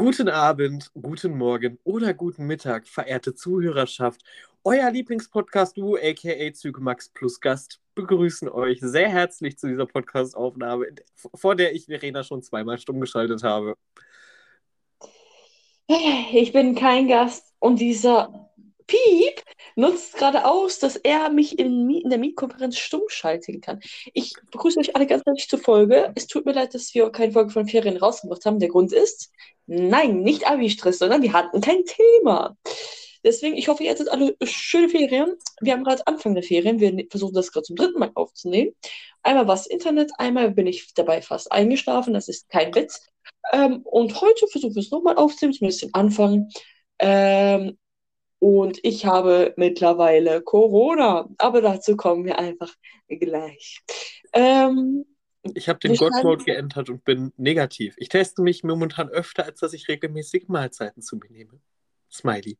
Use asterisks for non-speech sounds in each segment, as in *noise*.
Guten Abend, guten Morgen oder guten Mittag, verehrte Zuhörerschaft. Euer Lieblingspodcast-Duo, aka Zygmax plus Gast, begrüßen euch sehr herzlich zu dieser Podcast-Aufnahme, vor der ich Verena schon zweimal stumm geschaltet habe. Ich bin kein Gast und dieser Piep nutzt gerade aus, dass er mich in, in der Mietkonferenz stumm schalten kann. Ich begrüße euch alle ganz herzlich zur Folge. Es tut mir leid, dass wir keine Folge von Ferien rausgebracht haben. Der Grund ist, nein, nicht Abi-Stress, sondern wir hatten kein Thema. Deswegen, ich hoffe, ihr hattet alle schöne Ferien. Wir haben gerade Anfang der Ferien. Wir versuchen das gerade zum dritten Mal aufzunehmen. Einmal war es Internet, einmal bin ich dabei fast eingeschlafen. Das ist kein Witz. Ähm, und heute versuchen wir es nochmal aufzunehmen, zumindest den Anfang. Ähm, und ich habe mittlerweile Corona. Aber dazu kommen wir einfach gleich. Ähm, ich habe den God-Mode geändert und bin negativ. Ich teste mich momentan öfter, als dass ich regelmäßig Mahlzeiten zu mir nehme. Smiley.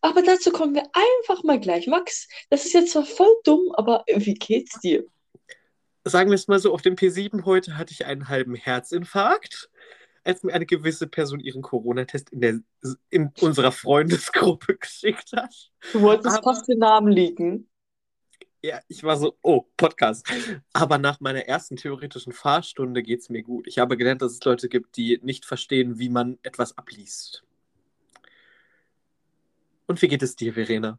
Aber dazu kommen wir einfach mal gleich. Max, das ist jetzt zwar voll dumm, aber wie geht's dir? Sagen wir es mal so, auf dem P7 heute hatte ich einen halben Herzinfarkt als mir eine gewisse Person ihren Corona-Test in, in unserer Freundesgruppe *laughs* geschickt hat. Du wolltest Aber, fast den Namen liegen. Ja, ich war so, oh, Podcast. Aber nach meiner ersten theoretischen Fahrstunde geht es mir gut. Ich habe gelernt, dass es Leute gibt, die nicht verstehen, wie man etwas abliest. Und wie geht es dir, Verena?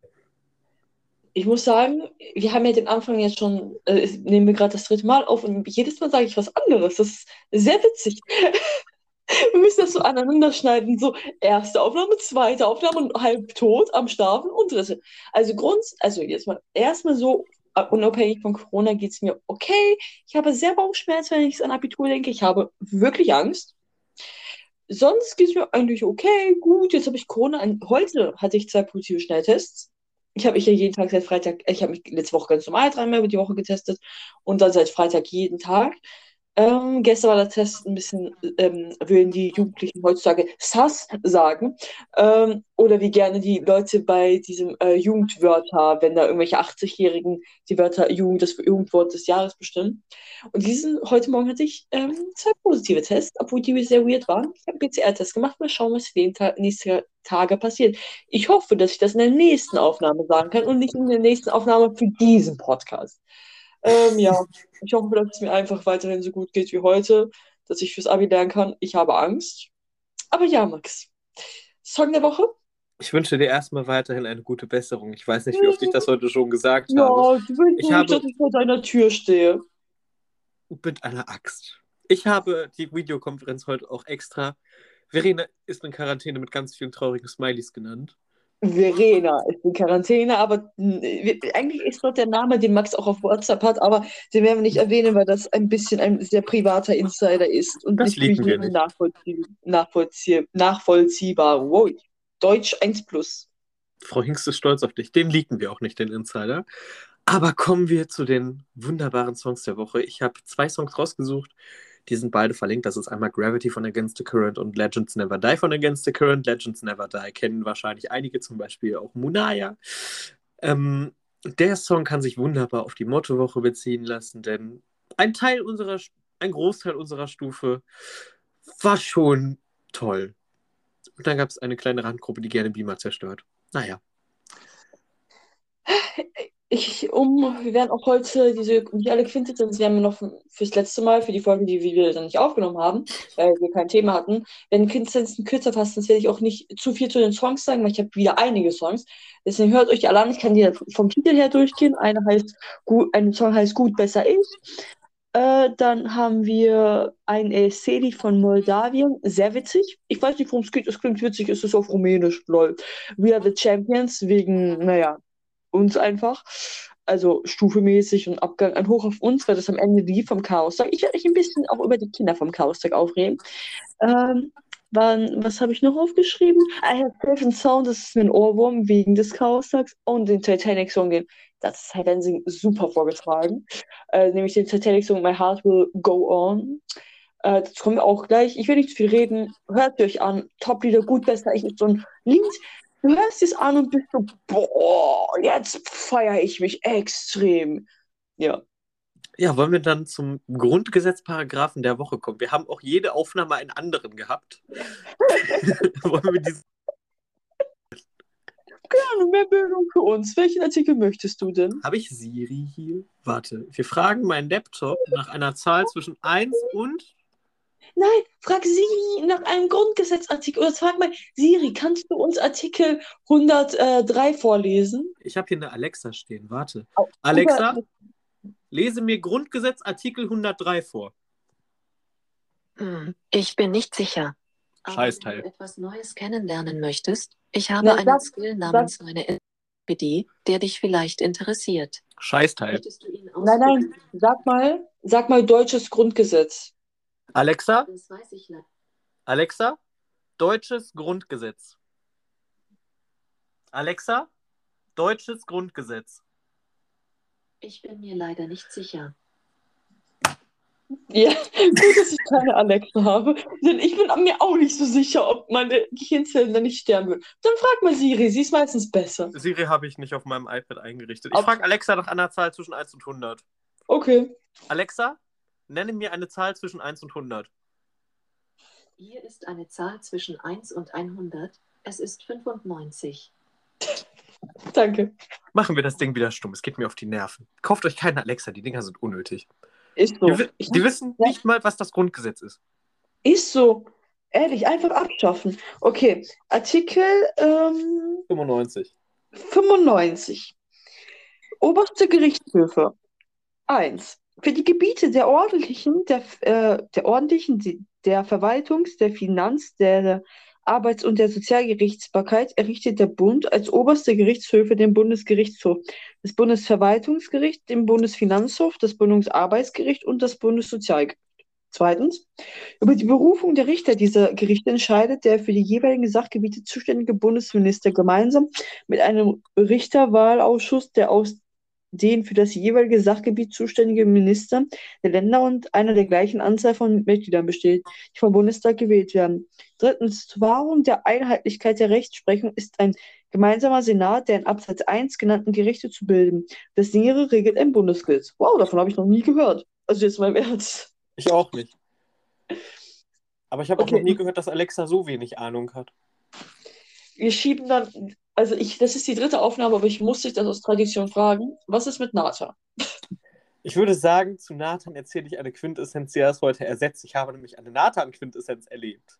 Ich muss sagen, wir haben ja den Anfang jetzt schon, äh, nehmen wir gerade das dritte Mal auf und jedes Mal sage ich was anderes. Das ist sehr witzig. *laughs* Wir müssen das so aneinander schneiden. So, erste Aufnahme, zweite Aufnahme und halb tot am Schlafen und dritte. Also Grund, also jetzt mal erstmal so, äh, unabhängig von Corona geht es mir okay. Ich habe sehr Bauchschmerzen, wenn ich an Abitur denke. Ich habe wirklich Angst. Sonst geht es mir eigentlich okay, gut. Jetzt habe ich Corona. Heute hatte ich zwei positive Schnelltests. Ich habe mich ja jeden Tag seit Freitag, ich habe mich letzte Woche ganz normal dreimal über die Woche getestet und dann seit Freitag jeden Tag. Ähm, gestern war der Test ein bisschen, ähm, würden die Jugendlichen heutzutage sass sagen. Ähm, oder wie gerne die Leute bei diesem äh, Jugendwörter, wenn da irgendwelche 80-Jährigen die Wörter Jugend, das Jugendwort des Jahres bestimmen. Und diesen, heute Morgen hatte ich ähm, zwei positive Tests, obwohl die sehr weird waren. Ich habe einen PCR-Test gemacht. Mal schauen, was in den Ta nächsten Tage passiert. Ich hoffe, dass ich das in der nächsten Aufnahme sagen kann und nicht in der nächsten Aufnahme für diesen Podcast. Ähm, ja, ich hoffe, dass es mir einfach weiterhin so gut geht wie heute, dass ich fürs Abi lernen kann. Ich habe Angst. Aber ja, Max. Song der Woche? Ich wünsche dir erstmal weiterhin eine gute Besserung. Ich weiß nicht, wie oft ich das heute schon gesagt ja, habe. Du willst ich nicht, habe... dass ich vor deiner Tür stehe. Mit einer Axt. Ich habe die Videokonferenz heute auch extra. Verena ist in Quarantäne mit ganz vielen traurigen Smileys genannt. Verena ist in Quarantäne, aber eigentlich ist dort der Name, den Max auch auf WhatsApp hat, aber den werden wir nicht erwähnen, weil das ein bisschen ein sehr privater Insider ist und das nicht, wir nicht. Nachvollzieh nachvollzieh nachvollziehbar. Wow. Deutsch 1 plus. Frau Hingst ist stolz auf dich. Den liegen wir auch nicht, den Insider. Aber kommen wir zu den wunderbaren Songs der Woche. Ich habe zwei Songs rausgesucht, die sind beide verlinkt. Das ist einmal Gravity von Against the Current und Legends Never Die von Against the Current. Legends Never Die kennen wahrscheinlich einige, zum Beispiel auch Munaya. Ähm, der Song kann sich wunderbar auf die Mottowoche beziehen lassen, denn ein Teil unserer, ein Großteil unserer Stufe war schon toll. Und dann gab es eine kleine Randgruppe, die gerne Beamer zerstört. Naja ich, um, wir werden auch heute diese die alle Quintessenz werden wir noch fürs letzte Mal, für die Folgen, die wir dann nicht aufgenommen haben, weil wir kein Thema hatten, wenn Quintessenzen kürzer fassen, das werde ich auch nicht zu viel zu den Songs sagen, weil ich habe wieder einige Songs. Deswegen hört euch die alle an. Ich kann die vom Titel her durchgehen. Eine heißt gut, ein Song heißt Gut, besser ich. Äh, dann haben wir ein ESC von Moldawien, sehr witzig. Ich weiß nicht, worum es geht, es klingt witzig, es ist auf Rumänisch, lol. We are the Champions, wegen, naja, uns einfach. Also stufemäßig und Abgang ein Hoch auf uns, weil das am Ende die vom Chaos-Tag. Ich werde mich ein bisschen auch über die Kinder vom Chaos-Tag aufregen. Ähm, waren, was habe ich noch aufgeschrieben? I have and Sound, das ist ein Ohrwurm wegen des Chaos-Tags und den Titanic-Song, den das ist halt super vorgetragen. Äh, nämlich den Titanic-Song My Heart Will Go On. Äh, das kommen wir auch gleich. Ich will nicht zu viel reden. Hört euch an. Top-Lieder, gut, besser. Ich so ein Lied, Du hörst es an und bist so, boah, jetzt feiere ich mich extrem. Ja. Ja, wollen wir dann zum Grundgesetzparagraphen der Woche kommen? Wir haben auch jede Aufnahme einen anderen gehabt. *laughs* wollen wir diesen Gerne, mehr Bildung für uns. Welchen Artikel möchtest du denn? Habe ich Siri hier? Warte, wir fragen meinen Laptop nach einer Zahl zwischen 1 und. Nein, frag Siri nach einem Grundgesetzartikel. Oder frag mal, Siri, kannst du uns Artikel 103 vorlesen? Ich habe hier eine Alexa stehen. Warte. Oh, Alexa, über- lese mir Grundgesetz Artikel 103 vor. Hm, Ich bin nicht sicher. Scheißteil. Wenn du etwas Neues kennenlernen möchtest, ich habe Na, einen sag- Skill namens meine Enzyklopädie, der dich vielleicht interessiert. Scheißteil. Nein, nein, sag mal, sag mal deutsches Grundgesetz. Alexa, Das weiß ich nicht. Alexa, deutsches Grundgesetz. Alexa, deutsches Grundgesetz. Ich bin mir leider nicht sicher. Ja, *laughs* gut, dass ich keine Alexa habe. Denn ich bin mir auch nicht so sicher, ob meine Gehirnzellen dann nicht sterben würden. Dann frag mal Siri, sie ist meistens besser. Siri habe ich nicht auf meinem iPad eingerichtet. Ich frage Alexa nach einer Zahl zwischen 1 und 100. Okay. Alexa, nenne mir eine Zahl zwischen 1 und 100. Hier ist eine Zahl zwischen 1 und 100. Es ist 95. Danke. Machen wir das Ding wieder stumm. Es geht mir auf die Nerven. Kauft euch keine Alexa, die Dinger sind unnötig. Ist so. Die, die wissen Ja. nicht mal, was das Grundgesetz ist. Ist so. Ehrlich, einfach abschaffen. Okay, Artikel ähm, 95. 95. Oberste Gerichtshöfe. 1. Für die Gebiete der ordentlichen, der, äh, der ordentlichen, der Verwaltungs-, der Finanz-, der Arbeits- und der Sozialgerichtsbarkeit errichtet der Bund als oberste Gerichtshöfe den Bundesgerichtshof, das Bundesverwaltungsgericht, den Bundesfinanzhof, das Bundesarbeitsgericht und das Bundessozialgericht. Zweitens. Über die Berufung der Richter dieser Gerichte entscheidet der für die jeweiligen Sachgebiete zuständige Bundesminister gemeinsam mit einem Richterwahlausschuss, der aus den für das jeweilige Sachgebiet zuständigen Minister der Länder und einer der gleichen Anzahl von Mitgliedern besteht, die vom Bundestag gewählt werden. Drittens. Zur Wahrung der Einheitlichkeit der Rechtsprechung ist ein gemeinsamer Senat der in Absatz 1 genannten Gerichte zu bilden. Das Nähere regelt ein Bundesgesetz. Wow, davon habe ich noch nie gehört. Also jetzt mal im Ernst. Ich auch nicht. Aber ich habe auch Okay. noch nie gehört, dass Alexa so wenig Ahnung hat. Wir schieben dann, also ich, das ist die dritte Aufnahme, aber ich muss dich das aus Tradition fragen. Was ist mit Nata? Ich würde sagen, zu Nathan erzähle ich eine Quintessenz, die es heute ersetzt. Ich habe nämlich eine Nathan-Quintessenz erlebt.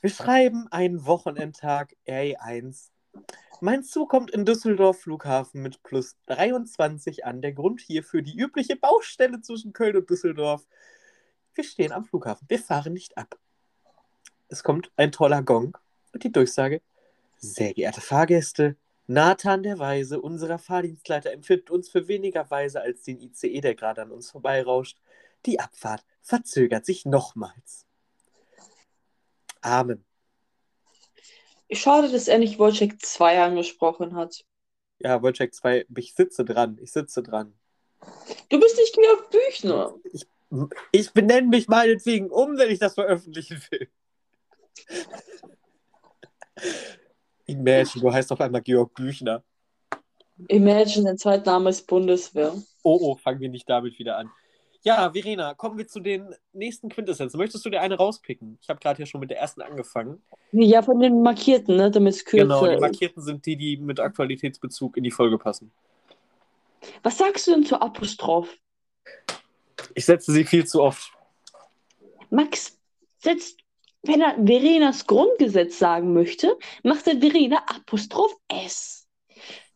Wir schreiben einen Wochenendtag RE1. Mein Zug kommt in Düsseldorf Flughafen mit plus 23 an. Der Grund hierfür die übliche Baustelle zwischen Köln und Düsseldorf. Wir stehen am Flughafen. Wir fahren nicht ab. Es kommt ein toller Gong und die Durchsage. Sehr geehrte Fahrgäste, Nathan der Weise, unserer Fahrdienstleiter, empfindet uns für weniger weise als den ICE, der gerade an uns vorbeirauscht. Die Abfahrt verzögert sich nochmals. Amen. Schade, dass er nicht Wojciech 2 angesprochen hat. Ja, Wojciech 2, ich sitze dran, ich sitze dran. Du bist nicht Georg Büchner. Ich benenne mich meinetwegen um, wenn ich das veröffentlichen will. Imagine, du heißt auf einmal Georg Büchner. Imagine, dein Zweitname ist Bundeswehr. Oh, oh, fangen wir nicht damit wieder an. Ja, Verena, kommen wir zu den nächsten Quintessenzen. Möchtest du dir eine rauspicken? Ich habe gerade hier schon mit der ersten angefangen. Ja, von den Markierten, ne, damit es kürzer Genau, die markierten sind die, die mit Aktualitätsbezug in die Folge passen. Was sagst du denn zur Apostroph? Ich setze sie viel zu oft. Max setzt, wenn er Verenas Grundgesetz sagen möchte, macht er Verena Apostroph S.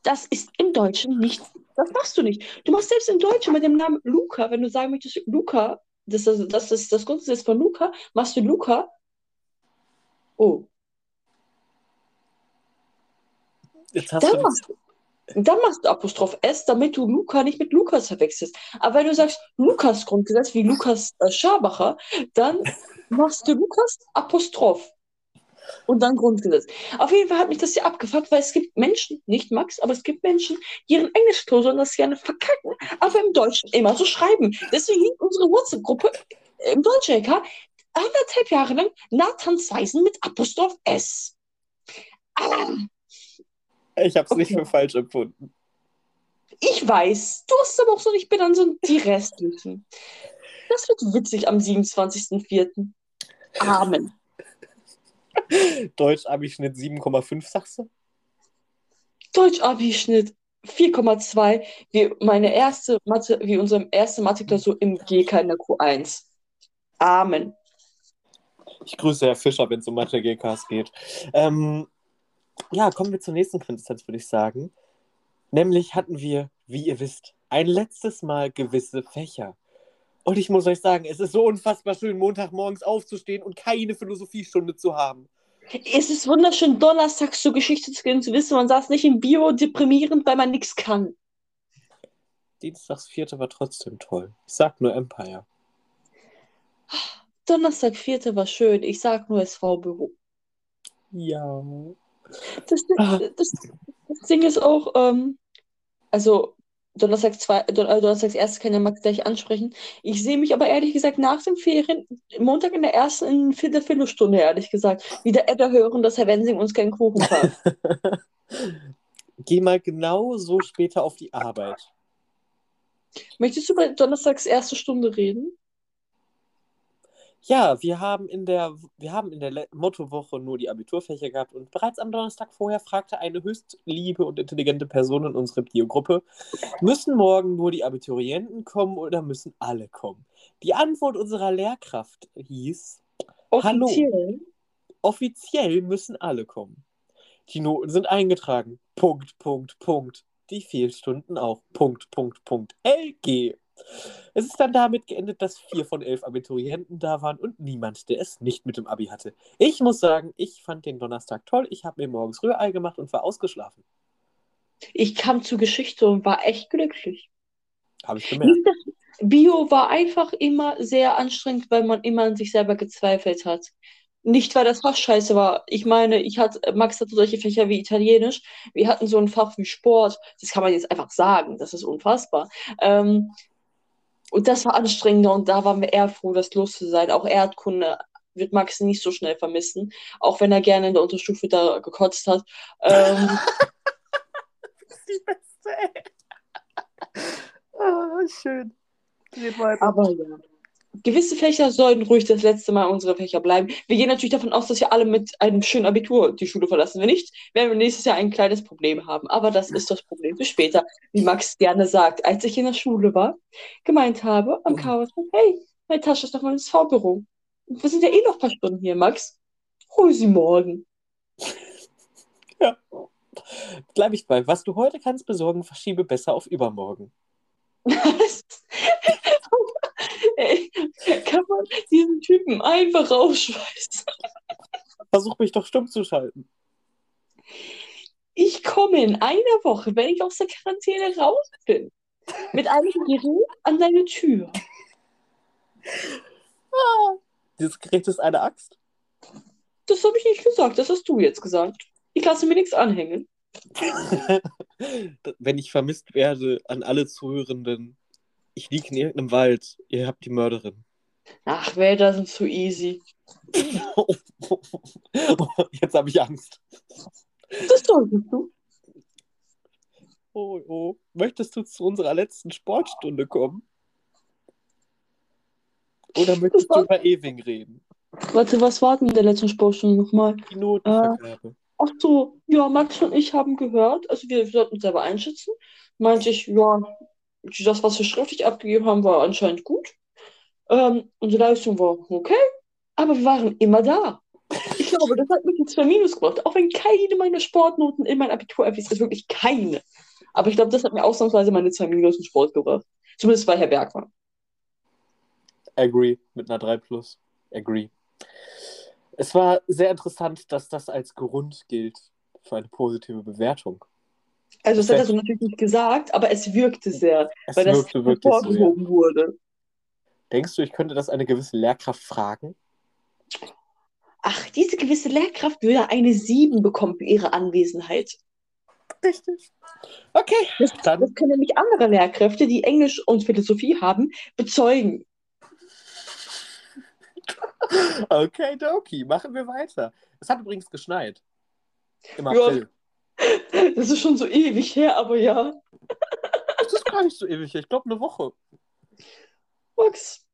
Das ist im Deutschen nicht, das machst du nicht. Du machst selbst im Deutschen mit dem Namen Luca, wenn du sagen möchtest, Luca, das ist das, ist das Grundgesetz von Luca, machst du Luca. Oh, Jetzt hast dann du du- dann machst du Apostroph S, damit du Luca nicht mit Lukas verwechselst. Aber wenn du sagst Lukas Grundgesetz wie Lukas äh, Schabacher, dann machst du Lukas Apostroph und dann Grundgesetz. Auf jeden Fall hat mich das ja abgefuckt, weil es gibt Menschen, nicht Max, aber es gibt Menschen, die ihren Englischklausuren das gerne verkacken, aber im Deutschen immer so schreiben. Deswegen liegt unsere WhatsApp-Gruppe im Deutschen LK anderthalb Jahre lang Nathans Weisen mit Apostroph S. Ah. Ich habe es nicht Okay. für falsch empfunden. Ich weiß, du hast aber auch so, ich bin dann so die restlichen. Das wird witzig am 27.04. Amen. Deutsch-Abi-Schnitt 7,5, sagst du? Deutsch-Abi-Schnitt 4,2, wie meine erste Mathe, wie unsere erste Mathe-Klausur im GK in der Q1. Amen. Ich grüße Herr Fischer, wenn es um Mathe-GKs geht. Ähm, ja, kommen wir zur nächsten Quintessenz, würde ich sagen. Nämlich hatten wir, wie ihr wisst, ein letztes Mal gewisse Fächer. Und ich muss euch sagen, es ist so unfassbar schön, Montagmorgens aufzustehen und keine Philosophiestunde zu haben. Es ist wunderschön, donnerstags zur Geschichte zu gehen, zu wissen, man saß nicht im Bio deprimierend, weil man nichts kann. Dienstags vierte war trotzdem toll. Ich sag nur Empire. Donnerstag vierte war schön, ich sag nur SV-Büro. Ja. Das, Ah. das, das Ding ist auch, ähm, also Donnerstag zwei, äh, Donnerstags erstes kann ja Max gleich ansprechen. Ich sehe mich aber ehrlich gesagt nach den Ferien, Montag in der ersten, in der Viertelstunde, ehrlich gesagt, wieder Edda hören, dass Herr Wensing uns keinen Kuchen kauft. *laughs* Geh mal genau so später auf die Arbeit. Möchtest du bei Donnerstags erste Stunde reden? Ja, wir haben in der, wir haben in der Mottowoche nur die Abiturfächer gehabt und bereits am Donnerstag vorher fragte eine höchst liebe und intelligente Person in unserer Biogruppe, müssen morgen nur die Abiturienten kommen oder müssen alle kommen? Die Antwort unserer Lehrkraft hieß, Hallo. Offiziell. offiziell müssen alle kommen. Die Noten sind eingetragen. Punkt, Punkt, Punkt. Die Fehlstunden auch. Punkt, Punkt, Punkt. LG. Es ist dann damit geendet, dass vier von elf Abiturienten da waren und niemand, der es nicht mit dem Abi hatte. Ich muss sagen, ich fand den Donnerstag toll. Ich habe mir morgens Rührei gemacht und war ausgeschlafen. Ich kam zur Geschichte und war echt glücklich. Habe ich gemerkt. Bio war einfach immer sehr anstrengend, weil man immer an sich selber gezweifelt hat. Nicht, weil das Fach scheiße war. Ich meine, ich hatte, Max hatte solche Fächer wie Italienisch. Wir hatten so ein Fach wie Sport. Das kann man jetzt einfach sagen. Das ist unfassbar. Ähm, und das war anstrengender und da waren wir eher froh, das los zu sein. Auch Erdkunde wird Max nicht so schnell vermissen, auch wenn er gerne in der Unterstufe da gekotzt hat. Ähm, *laughs* Das ist die beste, ey. Ah, schön. Aber ja. Gewisse Fächer sollten ruhig das letzte Mal unsere Fächer bleiben. Wir gehen natürlich davon aus, dass wir alle mit einem schönen Abitur die Schule verlassen. Wenn nicht, werden wir nächstes Jahr ein kleines Problem haben. Aber das ist das Problem für später, wie Max gerne sagt. Als ich in der Schule war, gemeint habe am Chaos, hey, meine Tasche ist noch mal ins V-Büro. Wir sind ja eh noch ein paar Stunden hier, Max. Hol sie morgen. *laughs* Bleib ich bei. Was du heute kannst besorgen, verschiebe besser auf übermorgen. *laughs* *laughs* Ey, kann man diesen Typen einfach rausschmeißen? Versuch mich doch stumm zu schalten. Ich komme in einer Woche, wenn ich aus der Quarantäne raus bin, mit einem Gerät an deine Tür. Dieses Gerät ist eine Axt. Das habe ich nicht gesagt, das hast du jetzt gesagt. Ich lasse mir nichts anhängen. *laughs* Wenn ich vermisst werde an alle Zuhörenden, ich liege in irgendeinem Wald, ihr habt die Mörderin. Ach, Wälder sind zu easy. *laughs* Jetzt habe ich Angst. Das solltest du. Oh, oh. Möchtest du zu unserer letzten Sportstunde kommen? Oder möchtest du über Ewing reden? Warte, was war denn in der letzten Sportstunde nochmal? Die Notenvergabe. Ach so, ja, Max und ich haben gehört, also wir sollten uns selber einschätzen. Meinte ich, ja, das, was wir schriftlich abgegeben haben, war anscheinend gut. Ähm, unsere Leistung war okay, aber wir waren immer da. Ich glaube, das hat mich jetzt zwei Minus gebracht, auch wenn keine meiner Sportnoten in mein Abitur erwies, ist wirklich keine. Aber ich glaube, das hat mir ausnahmsweise meine zwei Minus in Sport gebracht. Zumindest bei Herr Berg war. Agree mit einer 3 Plus. Agree. Es war sehr interessant, dass das als Grund gilt für eine positive Bewertung. Also, das hat er so natürlich nicht gesagt, aber es wirkte sehr, Es weil das wirkte wirklich so. Ja. hervorgehoben wurde. Denkst du, ich könnte das eine gewisse Lehrkraft fragen? Ach, diese gewisse Lehrkraft würde eine 7 bekommen für ihre Anwesenheit. Richtig. Okay, Das, dann das können nämlich andere Lehrkräfte, die Englisch und Philosophie haben, bezeugen. *laughs* Okay, Doki, machen wir weiter. Es hat übrigens geschneit. Im. April. Das ist schon so ewig her, aber ja. gar nicht so ewig. Ich glaube, eine Woche. Max,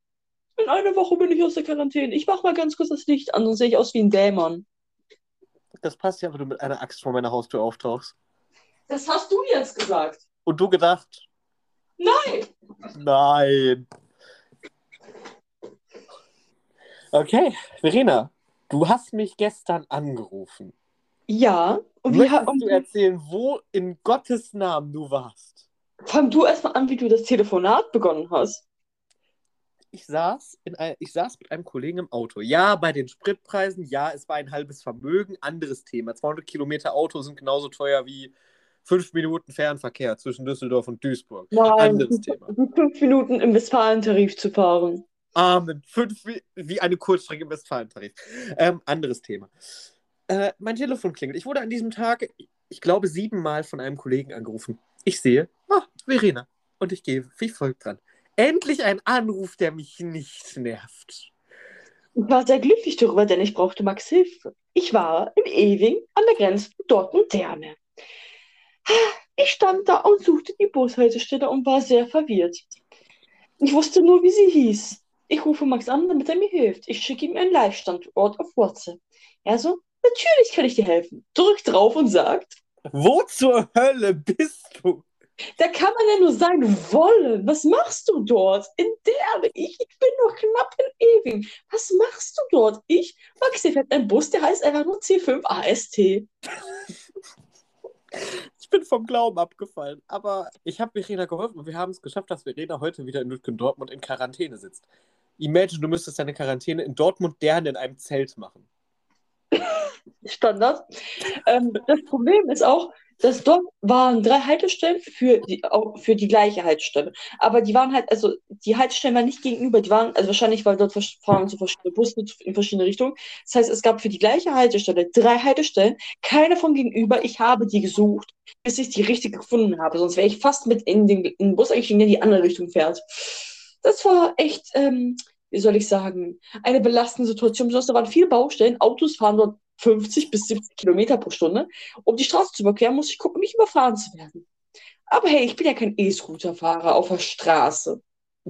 in einer Woche bin ich aus der Quarantäne. Ich mach mal ganz kurz das Licht an, sonst sehe ich aus wie ein Dämon. Das passt ja, wenn du mit einer Axt vor meiner Haustür auftauchst. Das hast du jetzt gesagt. Und du gedacht, Nein. nein. Okay, Verena, du hast mich gestern angerufen. Ja, und wie Möchtest du erzählen, wo in Gottes Namen du warst? fang du erstmal an, wie du das Telefonat begonnen hast. Ich saß, in ein, ich saß mit einem Kollegen im Auto. Ja, bei den Spritpreisen, ja, es war ein halbes Vermögen. Anderes Thema. 200 Kilometer Auto sind genauso teuer wie fünf Minuten Fernverkehr zwischen Düsseldorf und Duisburg. Nein, Anderes Thema. fünf Minuten im Westfalentarif zu fahren. Amen. Fünf wie, wie eine Kurzstrecke im Westfalentarif. Ähm, anderes Thema. Äh, mein Telefon klingelt. Ich wurde an diesem Tag, ich glaube, siebenmal von einem Kollegen angerufen. Ich sehe, ah, Verena. Und ich gehe wie folgt dran. Endlich ein Anruf, der mich nicht nervt. Ich war sehr glücklich darüber, denn ich brauchte Max Hilfe. Ich war im Ewing an der Grenze zu Dortmund-Derne. Ich stand da und suchte die Bushaltestelle und war sehr verwirrt. Ich wusste nur, wie sie hieß. Ich rufe Max an, damit er mir hilft. Ich schicke ihm einen Live-Standort auf WhatsApp. Er so, natürlich kann ich dir helfen. Drückt drauf und sagt, Wo zur Hölle bist du? da kann man ja nur sein wollen. Was machst du dort? In Derne. Ich, ich bin noch knapp in Ewing. Was machst du dort? Ich, Max, hier fährt ein Bus, der heißt einfach nur C5 AST. Ich bin vom Glauben abgefallen. Aber ich habe Verena geholfen und wir haben es geschafft, dass Verena heute wieder in Lütgen Dortmund in Quarantäne sitzt. Imagine, du müsstest deine Quarantäne in Dortmund Derne in einem Zelt machen. *laughs* Standard. Ähm, das Problem ist auch, dass dort waren drei Haltestellen für die, für die gleiche Haltestelle. Aber die waren halt, also die Haltestellen waren nicht gegenüber, die waren, also wahrscheinlich, weil dort fahren so verschiedene Busse in verschiedene Richtungen. Das heißt, es gab für die gleiche Haltestelle drei Haltestellen, keine von gegenüber. Ich habe die gesucht, bis ich die richtige gefunden habe. Sonst wäre ich fast mit in den, in den Bus der in die andere Richtung fährt. Das war echt, ähm, wie soll ich sagen, eine belastende Situation. Besonders da waren viele Baustellen. Autos fahren dort 50 bis 70 Kilometer pro Stunde. Um die Straße zu überqueren, muss ich gucken, nicht überfahren zu werden. Aber hey, ich bin ja kein E-Scooter-Fahrer auf der Straße.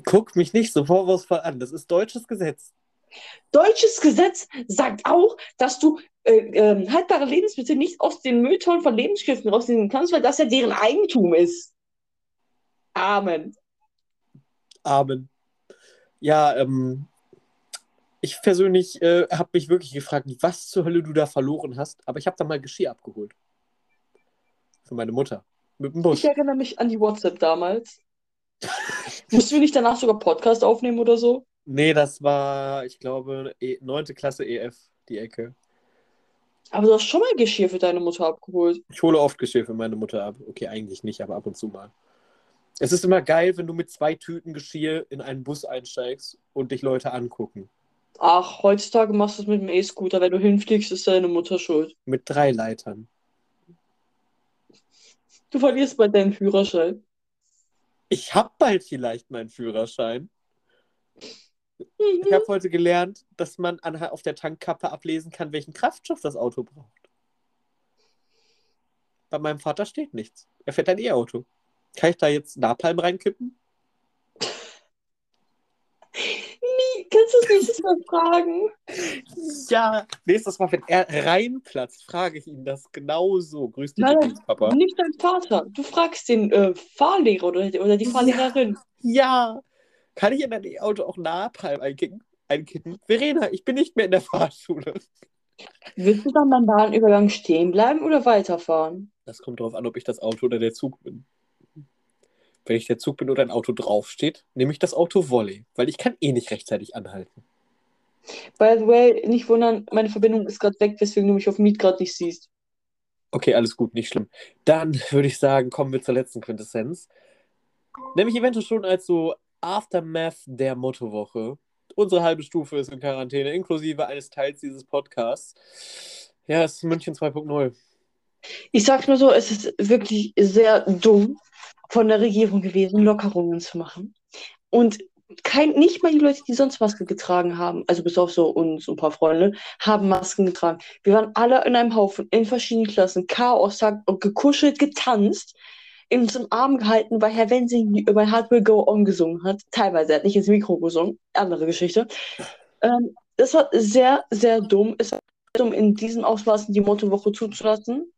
Guck mich nicht so vorwurfsvoll an. Das ist deutsches Gesetz. Deutsches Gesetz sagt auch, dass du äh, ähm, haltbare Lebensmittel nicht aus den Mülltonnen von Lebensmitteln rausnehmen kannst, weil das ja deren Eigentum ist. Amen. Amen. Ja, ähm, ich persönlich äh, habe mich wirklich gefragt, was zur Hölle du da verloren hast. Aber ich habe da mal Geschirr abgeholt. Für meine Mutter. Mit dem Bus. Ich erinnere mich an die WhatsApp damals. *laughs* Mussten wir nicht danach sogar Podcast aufnehmen oder so? Nee, das war, ich glaube, e 9. Klasse EF, die Ecke. Aber du hast schon mal Geschirr für deine Mutter abgeholt. Ich hole oft Geschirr für meine Mutter ab. Okay, eigentlich nicht, aber ab und zu mal. Es ist immer geil, wenn du mit zwei Tüten Geschirr in einen Bus einsteigst und dich Leute angucken. Ach, heutzutage machst du es mit dem E-Scooter. Wenn du hinfliegst, ist deine Mutter schuld. Mit drei Leitern. Du verlierst bald deinen Führerschein. Ich habe bald vielleicht meinen Führerschein. Mhm. Ich habe heute gelernt, dass man anhand auf der Tankkappe ablesen kann, welchen Kraftstoff das Auto braucht. Bei meinem Vater steht nichts. Er fährt ein E-Auto. Kann ich da jetzt Napalm reinkippen? Nie, kannst du es nächstes Mal fragen? Ja. Nächstes Mal, wenn er reinplatzt, frage ich ihn das genauso. Grüß dich Nein, Papa. Nicht dein Vater. Du fragst den äh, Fahrlehrer oder, oder die Ja. Fahrlehrerin. Ja. Kann ich in ein E-Auto auch Napalm einkippen? einkippen? Verena, ich bin nicht mehr in der Fahrschule. Willst du dann beim Bahnübergang stehen bleiben oder weiterfahren? Das kommt darauf an, ob ich das Auto oder der Zug bin. Wenn ich der Zug bin oder ein Auto draufsteht, nehme ich das Auto Volley, weil ich kann eh nicht rechtzeitig anhalten. By the way, nicht wundern, meine Verbindung ist gerade weg, weswegen du mich auf Meet gerade nicht siehst. Okay, alles gut, nicht schlimm. Dann würde ich sagen, kommen wir zur letzten Quintessenz. Nämlich eventuell schon als so Aftermath der Mottowoche. Unsere halbe Stufe ist in Quarantäne, inklusive eines Teils dieses Podcasts. Ja, es ist München 2.0. Ich sag's nur so, es ist wirklich sehr dumm von der Regierung gewesen, Lockerungen zu machen. Und kein, nicht mal die Leute, die sonst Maske getragen haben, also bis auf so uns ein paar Freunde, haben Masken getragen. Wir waren alle in einem Haufen, in verschiedenen Klassen, Chaos, gekuschelt, getanzt. in zum Arm gehalten, weil Herr Wensing über Hard Will Go On gesungen hat. Teilweise, er hat nicht ins Mikro gesungen. Andere Geschichte. Ähm, das war sehr, sehr dumm. Es war dumm, in diesem Ausmaß die Mottowoche zuzulassen.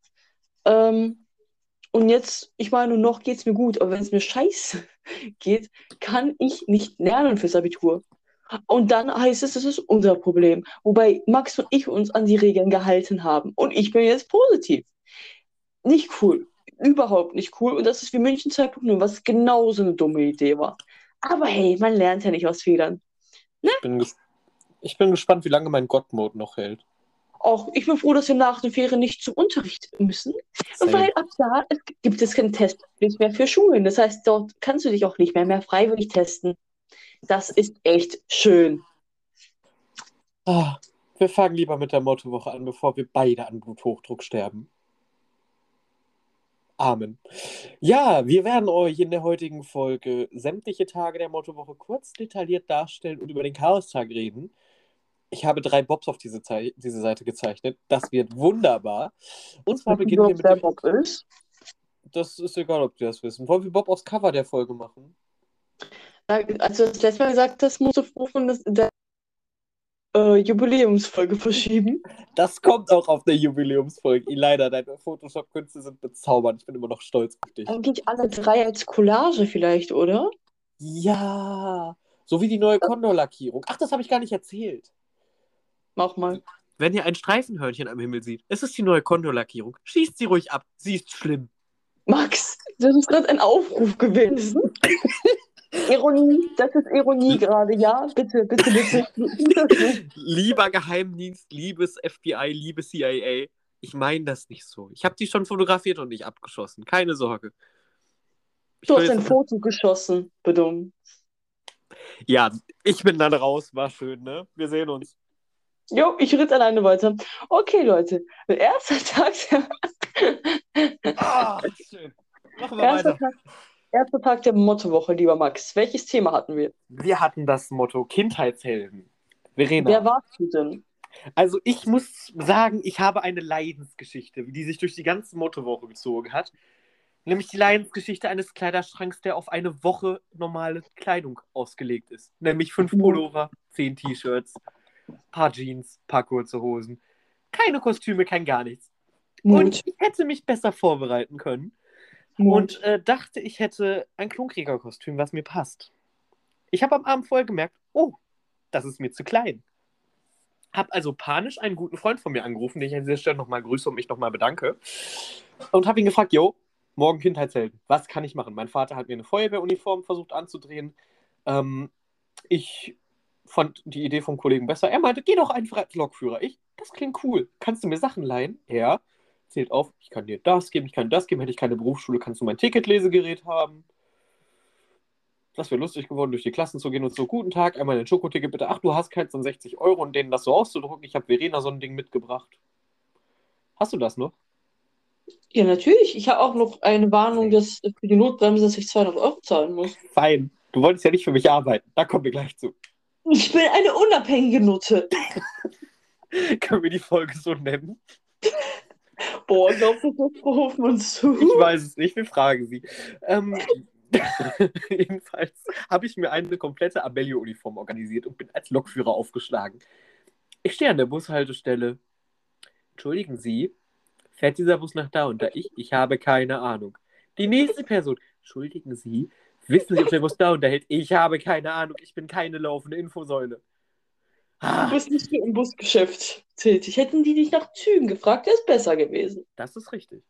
Ähm, und jetzt, ich meine, noch geht es mir gut, aber wenn es mir scheiße *laughs* geht, kann ich nicht lernen fürs Abitur. Und dann heißt es, das ist unser Problem. Wobei Max und ich uns an die Regeln gehalten haben. Und ich bin jetzt positiv. Nicht cool. Überhaupt nicht cool. Und das ist wie München 2.0, was genauso eine dumme Idee war. Aber hey, man lernt ja nicht aus Fehlern. Ne? Ich, bin ich bin gespannt, wie lange mein God-Mode noch hält. Auch ich bin froh, dass wir nach den Ferien nicht zum Unterricht müssen. Same. Weil ab da gibt es keinen Test mehr für Schulen. Das heißt, dort kannst du dich auch nicht mehr, mehr freiwillig testen. Das ist echt schön. Oh, wir fangen lieber mit der Mottowoche an, bevor wir beide an Bluthochdruck sterben. Amen. Ja, wir werden euch in der heutigen Folge sämtliche Tage der Mottowoche kurz detailliert darstellen und über den Chaostag reden. Ich habe drei Bobs auf diese, diese Seite gezeichnet. Das wird wunderbar. Und zwar beginnen wir mit dem... Bob ist? Das ist egal, ob die das wissen. Wollen wir Bob aufs Cover der Folge machen? Also das letzte Mal gesagt hast, musst du rufen, dass der äh, Jubiläumsfolge verschieben. Das kommt auch auf der Jubiläumsfolge. Leider, deine Photoshop-Künste sind bezaubernd. Ich bin immer noch stolz auf dich. Eigentlich alle drei als Collage vielleicht, oder? Ja. So wie die neue Condor-Lackierung. Ach, das habe ich gar nicht erzählt. Mach mal. Wenn ihr ein Streifenhörnchen am Himmel seht, es ist die neue Condor-Lackierung. Schießt sie ruhig ab. Sie ist schlimm. Max, das ist gerade ein Aufruf gewesen. *laughs* Ironie, das ist Ironie gerade, ja? Bitte, bitte, bitte. Lieber Geheimdienst, liebes FBI, liebe CIA, ich meine das nicht so. Ich habe die schon fotografiert und nicht abgeschossen. Keine Sorge. Ich du hast ein Foto geschossen, bedumm. Ja, ich bin dann raus. War schön, ne? Wir sehen uns. Jo, ich ritt alleine weiter. Okay, Leute. Erster *laughs* Tag. ah, schön. Machen wir Erster weiter. Tag Erster Tag der Mottowoche, lieber Max. Welches Thema hatten wir? Wir hatten das Motto Kindheitshelden. Verena. Wer warst du denn? Also ich muss sagen, ich habe eine Leidensgeschichte, die sich durch die ganze Mottowoche gezogen hat. Nämlich die Leidensgeschichte eines Kleiderschranks, der auf eine Woche normale Kleidung ausgelegt ist. Nämlich fünf mhm. Pullover, zehn T-Shirts, paar Jeans, paar kurze Hosen. Keine Kostüme, kein gar nichts. Mut. Und ich hätte mich besser vorbereiten können. Und äh, dachte, ich hätte ein Klonkriegerkostüm, was mir passt. Ich habe am Abend vorher gemerkt, oh, das ist mir zu klein. Habe also panisch einen guten Freund von mir angerufen, den ich an dieser Stelle nochmal grüße und mich nochmal bedanke. Und habe ihn gefragt, yo, morgen Kindheitshelden, was kann ich machen? Mein Vater hat mir eine Feuerwehruniform versucht anzudrehen. Ähm, ich fand die Idee vom Kollegen besser. Er meinte, geh doch einfach als Lokführer. Ich, das klingt cool. Kannst du mir Sachen leihen? Ja zählt auf, ich kann dir das geben, ich kann das geben, hätte ich keine Berufsschule, kannst du mein Ticketlesegerät haben. Das wäre lustig geworden, durch die Klassen zu gehen und so, guten Tag, einmal ein Schokoticket bitte. Ach, du hast keins von 60 Euro und denen das so auszudrucken. Ich habe Verena so ein Ding mitgebracht. Hast du das noch? Ja, natürlich. Ich habe auch noch eine Warnung, dass für die Notbremse, dass ich 200 Euro zahlen muss. Fein. Du wolltest ja nicht für mich arbeiten. Da kommen wir gleich zu. Ich bin eine unabhängige Nutte. *laughs* Können wir die Folge so nennen? Boah, glaubst du, rufen uns zu? Ich weiß es nicht, wir fragen sie. Ähm, *laughs* jedenfalls habe ich mir eine komplette Abellio-Uniform organisiert und bin als Lokführer aufgeschlagen. Ich stehe an der Bushaltestelle. Entschuldigen Sie, fährt dieser Bus nach da und da? Ich, ich habe keine Ahnung. Die nächste Person. Entschuldigen Sie, wissen Sie, ob der Bus da und da hält? Ich habe keine Ahnung. Ich bin keine laufende Infosäule. Du bist nicht im Busgeschäft tätig. Hätten die dich nach Zügen gefragt, wäre es besser gewesen. Das ist richtig.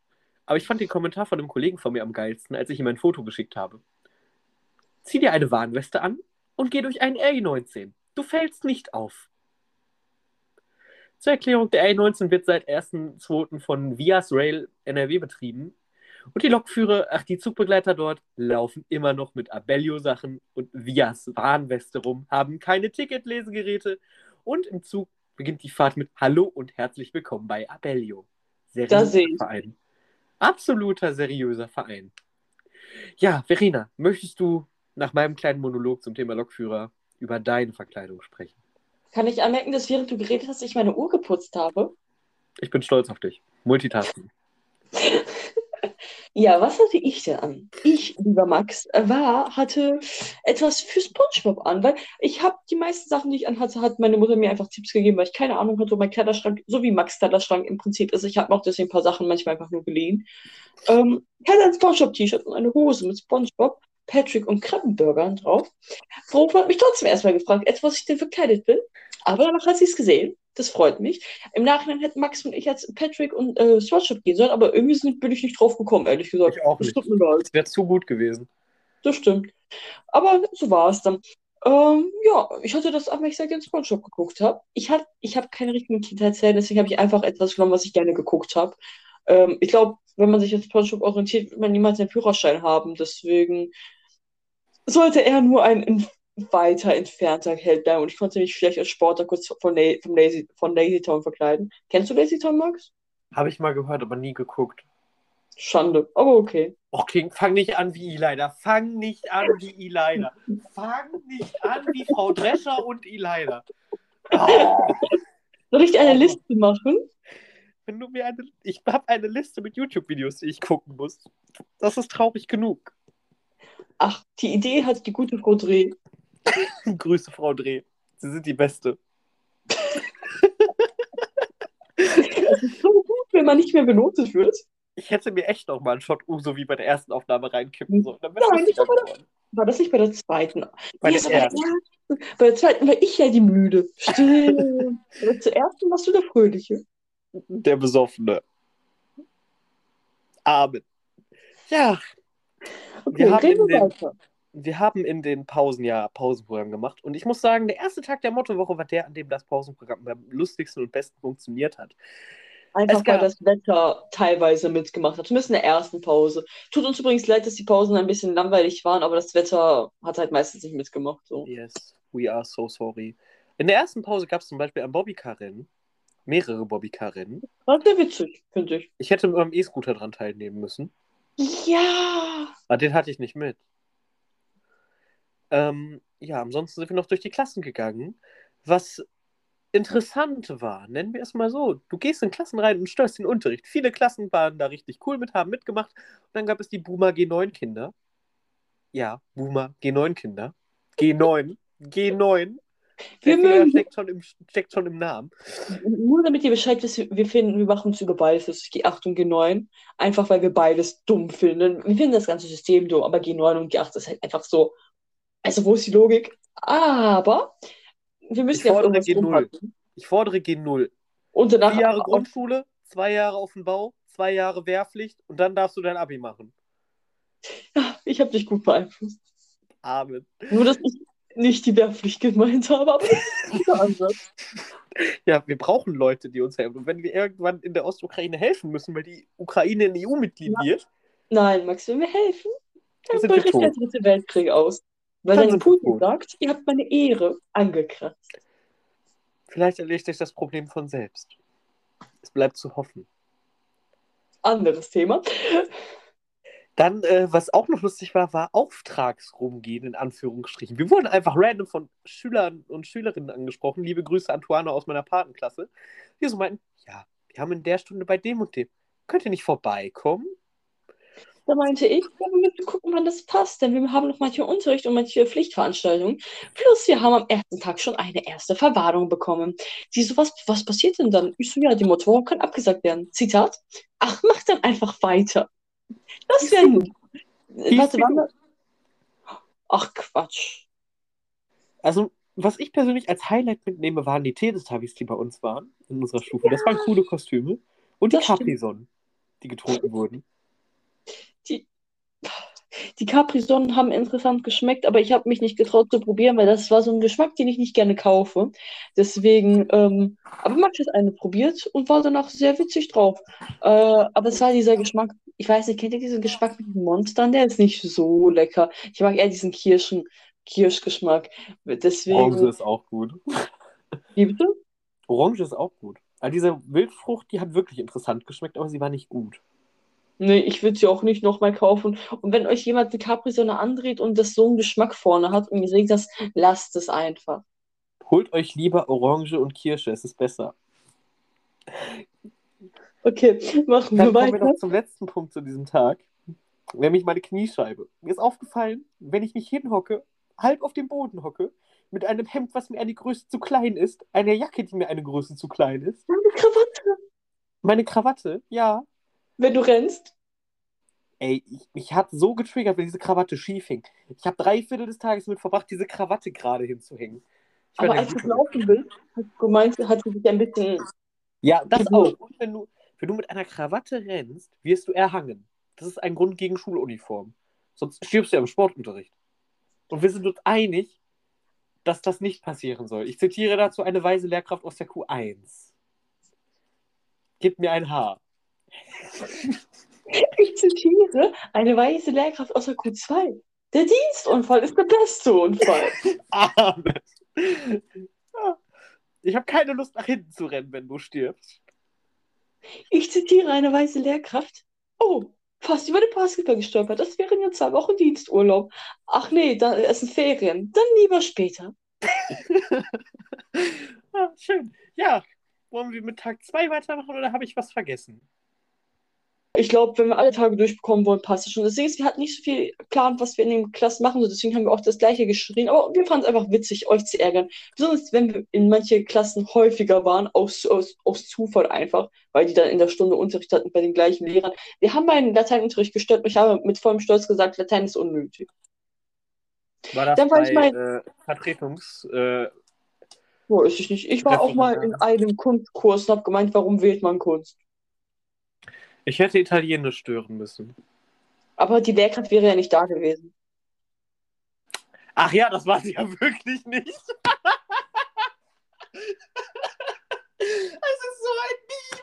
Aber ich fand den Kommentar von einem Kollegen von mir am geilsten, als ich ihm ein Foto geschickt habe. Zieh dir eine Warnweste an und geh durch einen RE19. Du fällst nicht auf. Zur Erklärung, der RE19 wird seit 1.2. von Vias Rail NRW betrieben. Und die Lokführer, ach, die Zugbegleiter dort, laufen immer noch mit Abellio-Sachen und Vias Warnweste rum, haben keine Ticketlesegeräte und im Zug beginnt die Fahrt mit Hallo und herzlich willkommen bei Abellio. Seriöser Verein. Absoluter seriöser Verein. Ja, Verena, möchtest du nach meinem kleinen Monolog zum Thema Lokführer über deine Verkleidung sprechen? Kann ich anmerken, dass während du geredet hast, ich meine Uhr geputzt habe? Ich bin stolz auf dich. Multitasking. *laughs* Ja, was hatte ich denn an? Ich, lieber Max, äh, war, hatte etwas für SpongeBob an, weil ich habe die meisten Sachen, die ich anhatte, hat meine Mutter mir einfach Tipps gegeben, weil ich keine Ahnung hatte, wo mein Kleiderschrank, so wie Max Kleiderschrank im Prinzip ist. Ich habe auch deswegen ein paar Sachen manchmal einfach nur geliehen. Ähm, ich hatte ein SpongeBob-T-Shirt und eine Hose mit SpongeBob, Patrick und Krabbenburgern drauf. Worauf hat mich trotzdem erstmal gefragt, etwas, was ich denn verkleidet bin. Aber danach hat sie es gesehen. Das freut mich. Im Nachhinein hätten Max und ich jetzt Patrick und äh, SpongeBob gehen sollen, aber irgendwie sind, bin ich nicht drauf gekommen, ehrlich gesagt. Ich auch Das nicht. Das wäre zu gut gewesen. Das stimmt. Aber so war es dann. Ähm, ja, ich hatte das an, weil ich sehr gerne SpongeBob geguckt habe. Ich, hat, ich habe keine richtigen Kindheitshelden, deswegen habe ich einfach etwas genommen, was ich gerne geguckt habe. Ähm, ich glaube, wenn man sich an SpongeBob orientiert, wird man niemals einen Führerschein haben. Deswegen sollte er nur ein in- weiter entfernter Held bleiben. Und ich konnte mich vielleicht als Sportler kurz von, La von, Lazy, von Lazy Town verkleiden. Kennst du Lazy Town, Max? Habe ich mal gehört, aber nie geguckt. Schande, aber okay. Och, King, fang nicht an wie Elida. Fang nicht an wie Elida. Fang nicht an wie Frau Drescher und Elida. Oh, Soll ich dir eine Liste machen? wenn du mir eine. Ich habe eine Liste mit YouTube-Videos, die ich gucken muss. Das ist traurig genug. Ach, die Idee hat die gute Frau Dreh. *laughs* Grüße, Frau Dreh. Sie sind die Beste. Es ist so gut, wenn man nicht mehr benotet wird. Ich hätte mir echt noch mal einen Shot Uso wie bei der ersten Aufnahme reinkippen sollen. Nein, lustiger bei der-. War das nicht bei der zweiten? Bei Ja, der bei der ersten. Bei der zweiten war ich ja die Müde. Stimmt. Zur ersten warst du der Fröhliche. Der Besoffene. Amen. Ja, Okay, Wir haben reden wir weiter. Wir haben in den Pausen ja Pausenprogramm gemacht. Und ich muss sagen, der erste Tag der Mottowoche war der, an dem das Pausenprogramm am lustigsten und besten funktioniert hat. Einfach Es weil das Wetter teilweise mitgemacht hat. Zumindest in der ersten Pause. Tut uns übrigens leid, dass die Pausen ein bisschen langweilig waren, aber das Wetter hat halt meistens nicht mitgemacht. So. Yes, we are so sorry. In der ersten Pause gab es zum Beispiel ein Bobbycar-Rennen. Mehrere Bobbycar-Rennen. War sehr witzig, finde ich. Ich hätte mit meinem E-Scooter dran teilnehmen müssen. Ja! Aber den hatte ich nicht mit. Ähm, ja, ansonsten sind wir noch durch die Klassen gegangen. Was interessant war, nennen wir es mal so. Du gehst in Klassen rein und störst den Unterricht. Viele Klassen waren da richtig cool mit, haben mitgemacht. Und dann gab es die Boomer G9-Kinder. Ja, Boomer G9-Kinder. G9. G9. Wir mögen- steckt schon, im, steckt schon im Namen. Nur damit ihr Bescheid wisst, wir finden, wir machen uns über beides, das ist G8 und G9, einfach weil wir beides dumm finden. Wir finden das ganze System dumm, aber G9 und G8 ist halt einfach so. Also, wo ist die Logik? Aber wir müssen Ich ja fordere irgendwas G0. rumhalten. Ich fordere G0. Und danach Vier Jahre Grundschule, zwei Jahre auf dem Bau, zwei Jahre Wehrpflicht und dann darfst du dein Abi machen. Ich habe dich gut beeinflusst. Amen. Nur, dass ich nicht die Wehrpflicht gemeint habe, aber Ansatz. *laughs* Ja, wir brauchen Leute, die uns helfen. Und wenn wir irgendwann in der Ostukraine helfen müssen, weil die Ukraine ein EU-Mitglied wird, Nein, Max, wenn wir helfen, dann bricht der dritte Weltkrieg aus. Weil Dann dann Putin tot. sagt, ihr habt meine Ehre angekratzt. vielleicht erledigt sich das Problem von selbst. Es bleibt zu hoffen. Anderes Thema. Dann, äh, was auch noch lustig war, war Auftragsrumgehen in Anführungsstrichen. Wir wurden einfach random von Schülern und Schülerinnen angesprochen. Liebe Grüße an Tuana aus meiner Patenklasse. Die so meinten, ja, wir haben in der Stunde bei dem und dem. Könnt ihr nicht vorbeikommen? Da meinte ich, ja, wir müssen gucken, wann das passt, denn wir haben noch manche Unterricht und manche Pflichtveranstaltungen. Plus, wir haben am ersten Tag schon eine erste Verwarnung bekommen. Sie so, was, was passiert denn dann? Ich so, ja, die Motorung kann abgesagt werden. Zitat, ach, mach dann einfach weiter. Das wäre gut. Hieß Warte, wann? Ach, Quatsch. Also, was ich persönlich als Highlight mitnehme, waren die Teletubbies, die bei uns waren, in unserer Stufe. Das waren coole Kostüme. Und die Das stimmt. Capri-Sonnen, die getrunken wurden. Die Capri-Sonnen haben interessant geschmeckt, aber ich habe mich nicht getraut zu probieren, weil das war so ein Geschmack, den ich nicht gerne kaufe. Deswegen, ähm, aber Max hat eine probiert und war danach sehr witzig drauf. Äh, aber es war dieser Geschmack, ich weiß nicht, kennt ihr diesen Geschmack mit den Monstern? Der ist nicht so lecker. Ich mag eher diesen Kirschen, Kirschgeschmack. Orange Deswegen, ist auch gut. wie bitte? Orange ist auch gut. Also diese Wildfrucht, die hat wirklich interessant geschmeckt, aber sie war nicht gut. Nee, ich würde sie auch nicht nochmal kaufen. Und wenn euch jemand eine Capri-Sonne andreht und das so einen Geschmack vorne hat und ihr seht das, lasst es einfach. Holt euch lieber Orange und Kirsche, es ist besser. Okay, machen Dann wir kommen wir weiter. noch zum letzten Punkt zu diesem Tag. nämlich meine Kniescheibe. Mir ist aufgefallen, wenn ich mich hinhocke, halb auf dem Boden hocke, mit einem Hemd, was mir eine Größe zu klein ist, einer Jacke, die mir eine Größe zu klein ist. Deine Krawatte. Meine Krawatte, ja. Wenn du rennst. Ey, ich, mich hat so getriggert, wenn diese Krawatte schief hing. Ich habe drei Viertel des Tages mit verbracht, diese Krawatte gerade hinzuhängen. Ich Aber als du laufen bist, hast du gemeint, hat sie sich ein bisschen. Ja, das auch. Und wenn du, wenn du mit einer Krawatte rennst, wirst du erhangen. Das ist ein Grund gegen Schuluniform. Sonst stirbst du ja im Sportunterricht. Und wir sind uns einig, dass das nicht passieren soll. Ich zitiere dazu eine weise Lehrkraft aus der Q1. Gib mir ein Haar. *laughs* Ich zitiere eine weiße Lehrkraft aus der Q2. Der Dienstunfall ist der beste Unfall. *laughs* Ja. Ich habe keine Lust, nach hinten zu rennen, wenn du stirbst. Ich zitiere eine weiße Lehrkraft. Oh, fast über den Basketball gestolpert. Das wären ja zwei Wochen Diensturlaub. Ach nee, da, es sind Ferien. Dann lieber später. *laughs* Ah, schön. Ja, wollen wir mit Tag 2 weitermachen oder habe ich was vergessen? Ich glaube, wenn wir alle Tage durchbekommen wollen, passt es schon. Das Ding ist, wir hatten nicht so viel Plan, was wir in den Klassen machen, so deswegen haben wir auch das Gleiche geschrien. Aber wir fanden es einfach witzig, euch zu ärgern. Besonders wenn wir in manche Klassen häufiger waren, aus, aus, aus Zufall einfach, weil die dann in der Stunde Unterricht hatten bei den gleichen Lehrern. Wir haben meinen Lateinunterricht gestört und ich habe mit vollem Stolz gesagt, Latein ist unnötig. War das Dann war bei ich mein- äh, Vertretungs... Äh, Wo ist ich nicht? Ich war auch mal in einem Kunstkurs und habe gemeint, warum wählt man Kunst? Ich hätte Italienisch stören müssen. Aber die Lehrkraft wäre ja nicht da gewesen. Ach ja, das war sie ja wirklich nicht. *laughs* Es ist so ein Meme.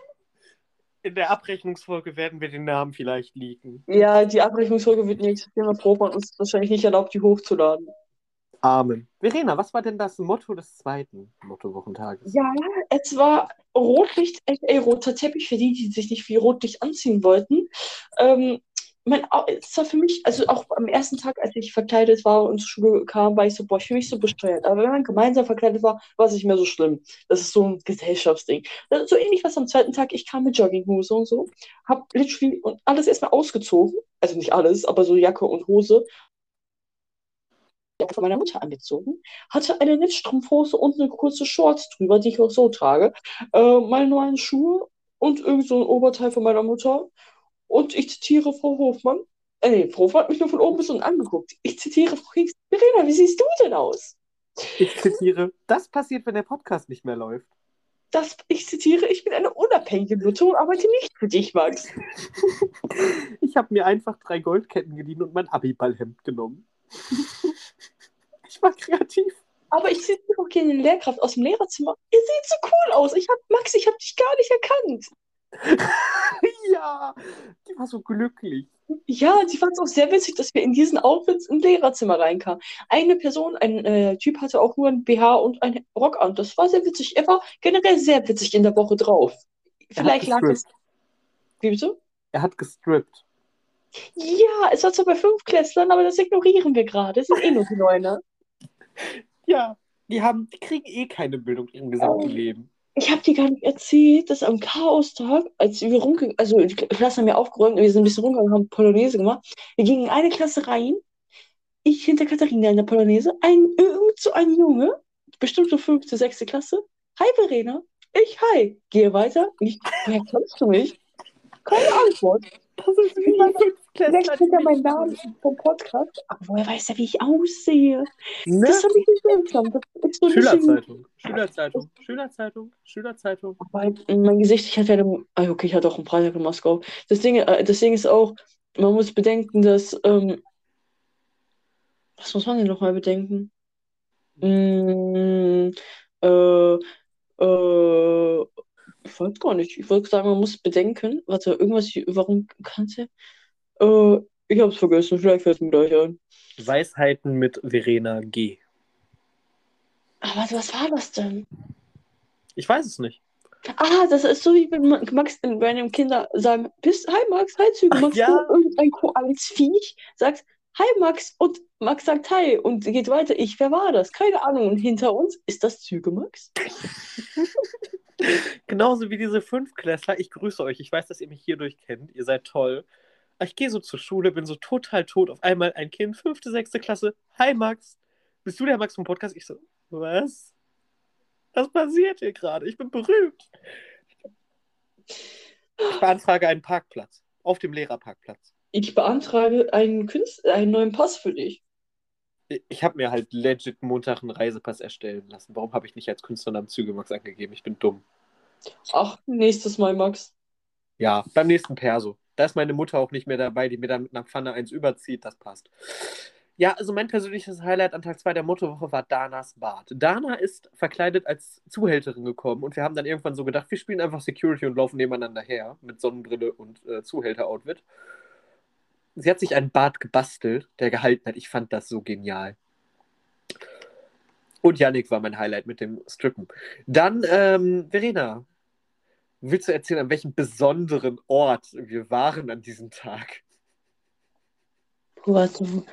In der Abrechnungsfolge werden wir den Namen vielleicht leaken. Ja, die Abrechnungsfolge wird nicht existieren, weil Profan uns wahrscheinlich nicht erlaubt, die hochzuladen. Amen. Verena, was war denn das Motto des zweiten Motto-Wochentages? Ja, es war Rotlicht, aka roter Teppich für die, die sich nicht wie Rotlicht anziehen wollten. Ähm, mein, es war für mich, also auch am ersten Tag, als ich verkleidet war und zur Schule kam, war ich so, boah, ich fühle mich so besteuert. Aber wenn man gemeinsam verkleidet war, war es nicht mehr so schlimm. Das ist so ein Gesellschaftsding. So ähnlich was am zweiten Tag. Ich kam mit Jogginghose und so, hab literally und alles erstmal ausgezogen. Also nicht alles, aber so Jacke und Hose. Von meiner Mutter angezogen, hatte eine Netzstrumpfhose und eine kurze Shorts drüber, die ich auch so trage, äh, meine neuen Schuhe und irgend so ein Oberteil von meiner Mutter. Und ich zitiere Frau Hofmann. Äh, nee, Frau Hofmann hat mich nur von oben bis unten angeguckt. Ich zitiere Frau Hicks. Verena, wie siehst du denn aus? Ich zitiere, das passiert, wenn der Podcast nicht mehr läuft. Das, ich zitiere, ich bin eine unabhängige Mutter und arbeite nicht für dich, Max. *laughs* Ich habe mir einfach drei Goldketten geliehen und mein Abiballhemd genommen. *laughs* Ich war kreativ. Aber ich zitiere auch gerne eine Lehrkraft aus dem Lehrerzimmer. Ihr seht so cool aus. Ich hab, Max, ich habe dich gar nicht erkannt. *laughs* Ja, die war so glücklich. Ja, die fand es auch sehr witzig, dass wir in diesen Outfits im Lehrerzimmer reinkamen. Eine Person, ein äh, Typ hatte auch nur ein BH und einen Rock an. Das war sehr witzig. Er war generell sehr witzig in der Woche drauf. Vielleicht lag es. Wie bitte? Er hat gestrippt. Ja, es war zwar bei Fünfklässlern, aber das ignorieren wir gerade. Es sind eh nur die Neuner. Ja, die haben, die kriegen eh keine Bildung in ihrem gesamten Oh. Leben. Ich habe dir gar nicht erzählt, dass am Chaostag, als wir rumgegangen, also die Klasse haben ja aufgeräumt, wir sind ein bisschen rumgegangen, haben Polonaise gemacht. Wir gingen in eine Klasse rein, ich hinter Katharina in der Polonaise, ein, irgend so ein Junge, bestimmt so fünfte, sechste Klasse. Hi Verena, ich hi. Gehe weiter. Ich, woher kennst du mich? Keine Antwort. Das ist wie die Vielleicht kennt er meinen Namen vom Podcast. Aber woher weiß er, wie ich aussehe? Ne? Das fand ich nicht ist so Schülerzeitung, Schülerzeitung, Schülerzeitung, Schülerzeitung. Aber mein Gesicht, ich hatte eine, ah, okay, ich hatte auch einen Freitag in Moskau. Das Ding, äh, das Ding ist auch, man muss bedenken, dass, ähm, was muss man denn nochmal bedenken? Mm, äh, äh, ich weiß gar nicht. Ich wollte sagen, man muss bedenken, warte, irgendwas, warum kannst du, äh, ich hab's vergessen, vielleicht fällt es mir gleich ein. Weisheiten mit Verena G. Aber was war das denn? Ich weiß es nicht. Ah, das ist so wie wenn Ma- Max bei einem Kinder sagen, bist, hi Max, hi Züge, Max, ja. du irgendein Koalsviech, sagst, hi Max, und Max sagt hi und geht weiter. Ich, wer war das? Keine Ahnung. Und hinter uns ist das Züge Max. *laughs* Genauso wie diese Fünftklässler. Ich grüße euch. Ich weiß, dass ihr mich hierdurch kennt. Ihr seid toll. Ich gehe so zur Schule, bin so total tot. Auf einmal ein Kind, fünfte, sechste Klasse. Hi Max. Bist du der Max vom Podcast? Ich so, was? Was passiert hier gerade? Ich bin berühmt. Ich beantrage einen Parkplatz. Auf dem Lehrerparkplatz. Ich beantrage einen, Künst einen neuen Pass für dich. Ich habe mir halt legit Montag einen Reisepass erstellen lassen. Warum habe ich nicht als Künstlernamen Zügemax angegeben? Ich bin dumm. Ach, nächstes Mal, Max. Ja, beim nächsten Perso. Da ist meine Mutter auch nicht mehr dabei, die mir dann mit einer Pfanne eins überzieht. Das passt. Ja, also mein persönliches Highlight an Tag 2 der Mottowoche war Danas Bad. Dana ist verkleidet als Zuhälterin gekommen und wir haben dann irgendwann so gedacht, wir spielen einfach Security und laufen nebeneinander her mit Sonnenbrille und äh, Zuhälter-Outfit. Sie hat sich einen Bart gebastelt, der gehalten hat. Ich fand das so genial. Und Yannick war mein Highlight mit dem Strippen. Dann, ähm, Verena, willst du erzählen, an welchem besonderen Ort wir waren an diesem Tag? Warte,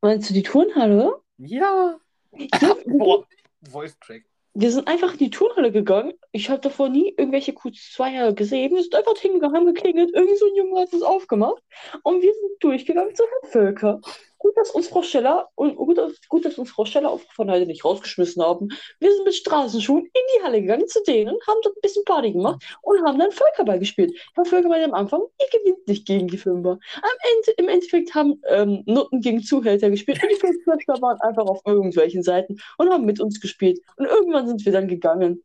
meinst du die Turnhalle? Ja. Ja, *laughs* Boah, Voice Track. Wir sind einfach in die Turnhalle gegangen. Ich habe davor nie irgendwelche Q2er gesehen. Wir sind einfach hingegangen, geklingelt. Irgend so ein Junge hat uns aufgemacht. Und wir sind durchgegangen zu Herrn Völker. Gut, dass uns Frau Scheller und gut, gut, dass uns Frau Scheller von heute nicht rausgeschmissen haben. Wir sind mit Straßenschuhen in die Halle gegangen zu denen, haben dort ein bisschen Party gemacht und haben dann Völkerball gespielt. Herr Völker meinte am Anfang, ihr gewinnt nicht gegen die Fünfer. Ende, im Endeffekt haben ähm, Nutten gegen Zuhälter gespielt und die Fünfklässler waren einfach auf irgendwelchen Seiten und haben mit uns gespielt. Und irgendwann sind wir dann gegangen.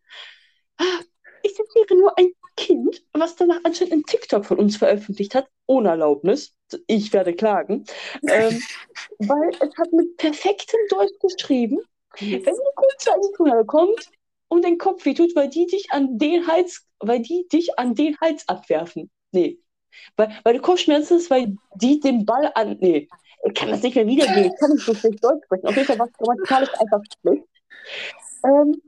Ah, Ich zitiere nur ein Kind, was danach anscheinend einen TikTok von uns veröffentlicht hat, ohne Erlaubnis. Ich werde klagen. Ähm, *laughs* weil es hat mit perfektem Deutsch geschrieben, wenn die Kunst an die Tunnel kommt und den Kopf wehtut, weil die dich an den Hals, weil die dich an den Hals abwerfen. Nee. Weil, weil du Kopfschmerzen hast, weil die den Ball an. Nee. Ich kann das nicht mehr wiedergeben. Ich kann nicht so schlecht Deutsch sprechen. Auf jeden Fall war es grammatikalisch einfach schlecht. Ähm,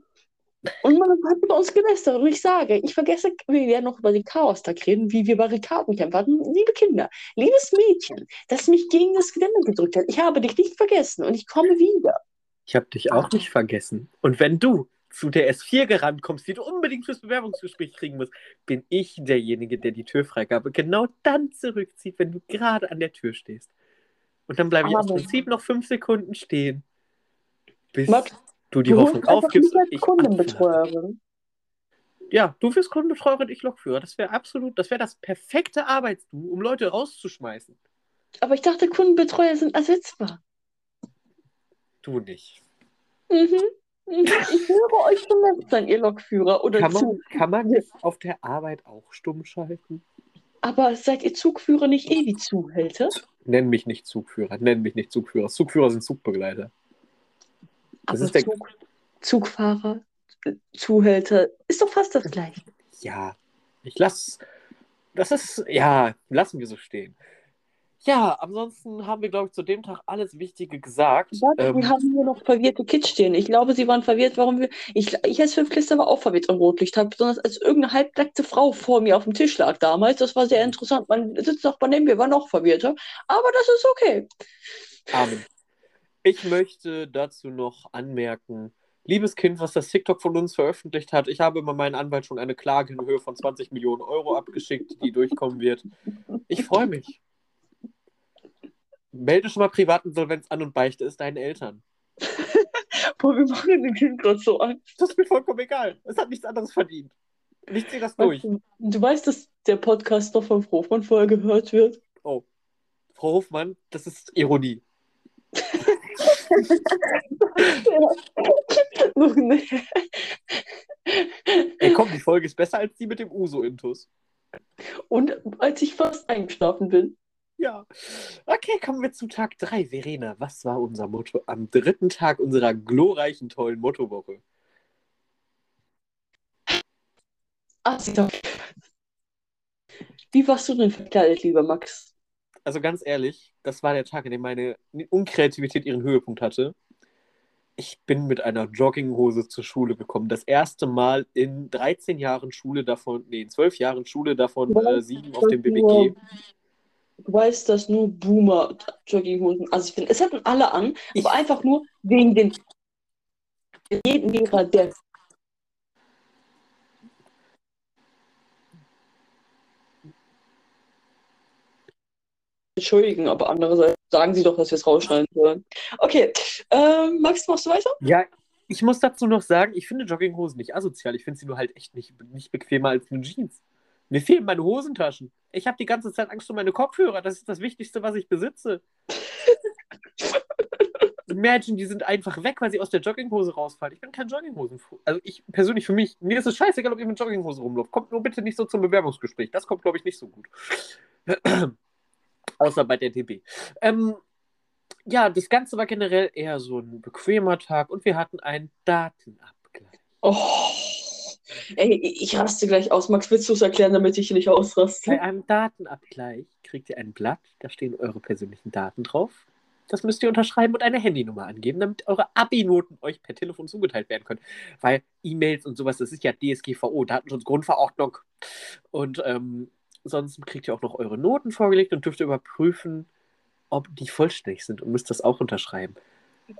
und man hat über uns gelästert. Und ich sage, ich vergesse, wir werden noch über den Chaos-Tag reden, wie wir Barrikadenkämpfer hatten. Liebe Kinder, liebes Mädchen, das mich gegen das Gelände gedrückt hat, ich habe dich nicht vergessen und ich komme wieder. Ich habe dich auch nicht vergessen. Und wenn du zu der S4 gerannt kommst, die du unbedingt fürs Bewerbungsgespräch kriegen musst, bin ich derjenige, der die Türfreigabe genau dann zurückzieht, wenn du gerade an der Tür stehst. Und dann bleibe ich Aber- Prinzip noch fünf Sekunden stehen, bis Max, du die du Hoffnung aufgibst als ich Kundenbetreuerin. Ja, du wirst Kundenbetreuerin, ich Lokführer. Das wäre absolut, das wäre das perfekte Arbeitsdu, um Leute rauszuschmeißen. Aber ich dachte, Kundenbetreuer sind ersetzbar. Du nicht. Mhm. Mhm. Ich höre euch schon nett sein, ihr Lokführer oder Kann man, Zug. kann man das auf der Arbeit auch stumm schalten? Aber seid ihr Zugführer nicht eh wie Zuhälter? Nenn mich nicht Zugführer, nenn mich nicht Zugführer. Zugführer sind Zugbegleiter. Das ist der- Zug, Zugfahrer, äh, Zuhälter, ist doch fast das gleiche. Ja, ich lass. Das ist. Ja, lassen wir so stehen. Ja, ansonsten haben wir, glaube ich, zu dem Tag alles Wichtige gesagt. Warte, Ähm, wir haben hier noch verwirrte Kids stehen. Ich glaube, sie waren verwirrt, warum wir. Ich, ich als Fünftklässler war auch verwirrt am Rotlicht, besonders als irgendeine halbnackte Frau vor mir auf dem Tisch lag damals. Das war sehr interessant. Mein Sitznachbar neben mir war noch verwirrter. Aber das ist okay. Amen. Ich möchte dazu noch anmerken, liebes Kind, was das TikTok von uns veröffentlicht hat, ich habe über meinen Anwalt schon eine Klage in Höhe von 20 Millionen Euro abgeschickt, die durchkommen wird. Ich freue mich. Melde schon mal Privatinsolvenz an und beichte es deinen Eltern. *laughs* Boah, wir machen dem Kind gerade so Angst. Das ist mir vollkommen egal. Es hat nichts anderes verdient. Ich ziehe das durch. Du, du weißt, dass der Podcast noch von Frofmann vorher gehört wird? Oh, Frau Hofmann, das ist Ironie. *laughs* *laughs* Ey, komm, die Folge ist besser als die mit dem Uso-Intus. Und als ich fast eingeschlafen bin. Ja. Okay, kommen wir zu Tag 3. Verena, was war unser Motto am dritten Tag unserer glorreichen, tollen Mottowoche? Ach, doch. Wie warst du denn verkleidet, lieber Max? Also ganz ehrlich, das war der Tag, in dem meine Unkreativität ihren Höhepunkt hatte. Ich bin mit einer Jogginghose zur Schule gekommen. Das erste Mal in 13 Jahren Schule davon, nee, in 12 Jahren Schule davon, äh, sieben auf dem BBG. Du weißt, dass nur Boomer Jogginghosen, also ich finde, es hatten alle an, Ich- aber einfach nur wegen den jeden Lehrer, der entschuldigen, aber andererseits sagen sie doch, dass wir es rausschneiden sollen. Okay, ähm, Max, machst du weiter? Ja, ich muss dazu noch sagen, ich finde Jogginghosen nicht asozial. Ich finde sie nur halt echt nicht, nicht bequemer als eine Jeans. Mir fehlen meine Hosentaschen. Ich habe die ganze Zeit Angst um meine Kopfhörer. Das ist das Wichtigste, was ich besitze. *laughs* Imagine, die sind einfach weg, weil sie aus der Jogginghose rausfallen. Ich bin kein Jogginghosen. Also ich persönlich für mich, mir ist es scheißegal, ob ihr mit Jogginghose rumläuft. Kommt nur bitte nicht so zum Bewerbungsgespräch. Das kommt, glaube ich, nicht so gut. Außer bei der TB. Ähm, ja, das Ganze war generell eher so ein bequemer Tag und wir hatten einen Datenabgleich. Oh, ey, ich raste gleich aus. Max, willst du es erklären, damit ich nicht ausraste? Bei einem Datenabgleich kriegt ihr ein Blatt, da stehen eure persönlichen Daten drauf. Das müsst ihr unterschreiben und eine Handynummer angeben, damit eure Abi-Noten euch per Telefon zugeteilt werden können. Weil E-Mails und sowas, das ist ja DSGVO, Datenschutzgrundverordnung. Und ähm, sonst kriegt ihr auch noch eure Noten vorgelegt und dürft überprüfen, ob die vollständig sind und müsst das auch unterschreiben.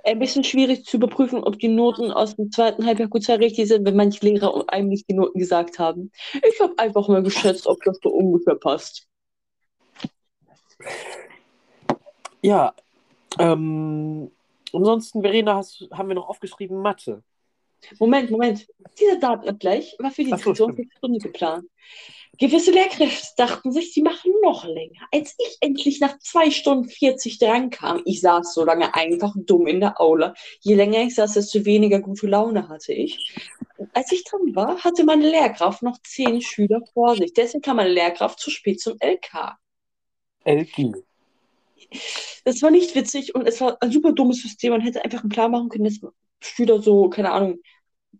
Ein bisschen schwierig zu überprüfen, ob die Noten aus dem zweiten Halbjahr gut richtig sind, wenn manche Lehrer einem nicht die Noten gesagt haben. Ich habe einfach mal geschätzt, ob das so ungefähr passt. Ja, ähm, ansonsten, Verena, hast, haben wir noch aufgeschrieben Mathe. Moment, Moment. Dieser Datenabgleich war für die Ach so, Diskussion stimmt. für Stunde geplant. Gewisse Lehrkräfte dachten sich, sie machen noch länger. Als ich endlich nach 2 Stunden 40 dran kam, ich saß so lange einfach dumm in der Aula. Je länger ich saß, desto weniger gute Laune hatte ich. Als ich dran war, hatte meine Lehrkraft noch 10 Schüler vor sich. Deswegen kam meine Lehrkraft zu spät zum LK. LG. Das war nicht witzig und es war ein super dummes System. Man hätte einfach einen Plan machen können, dass Schüler so, keine Ahnung,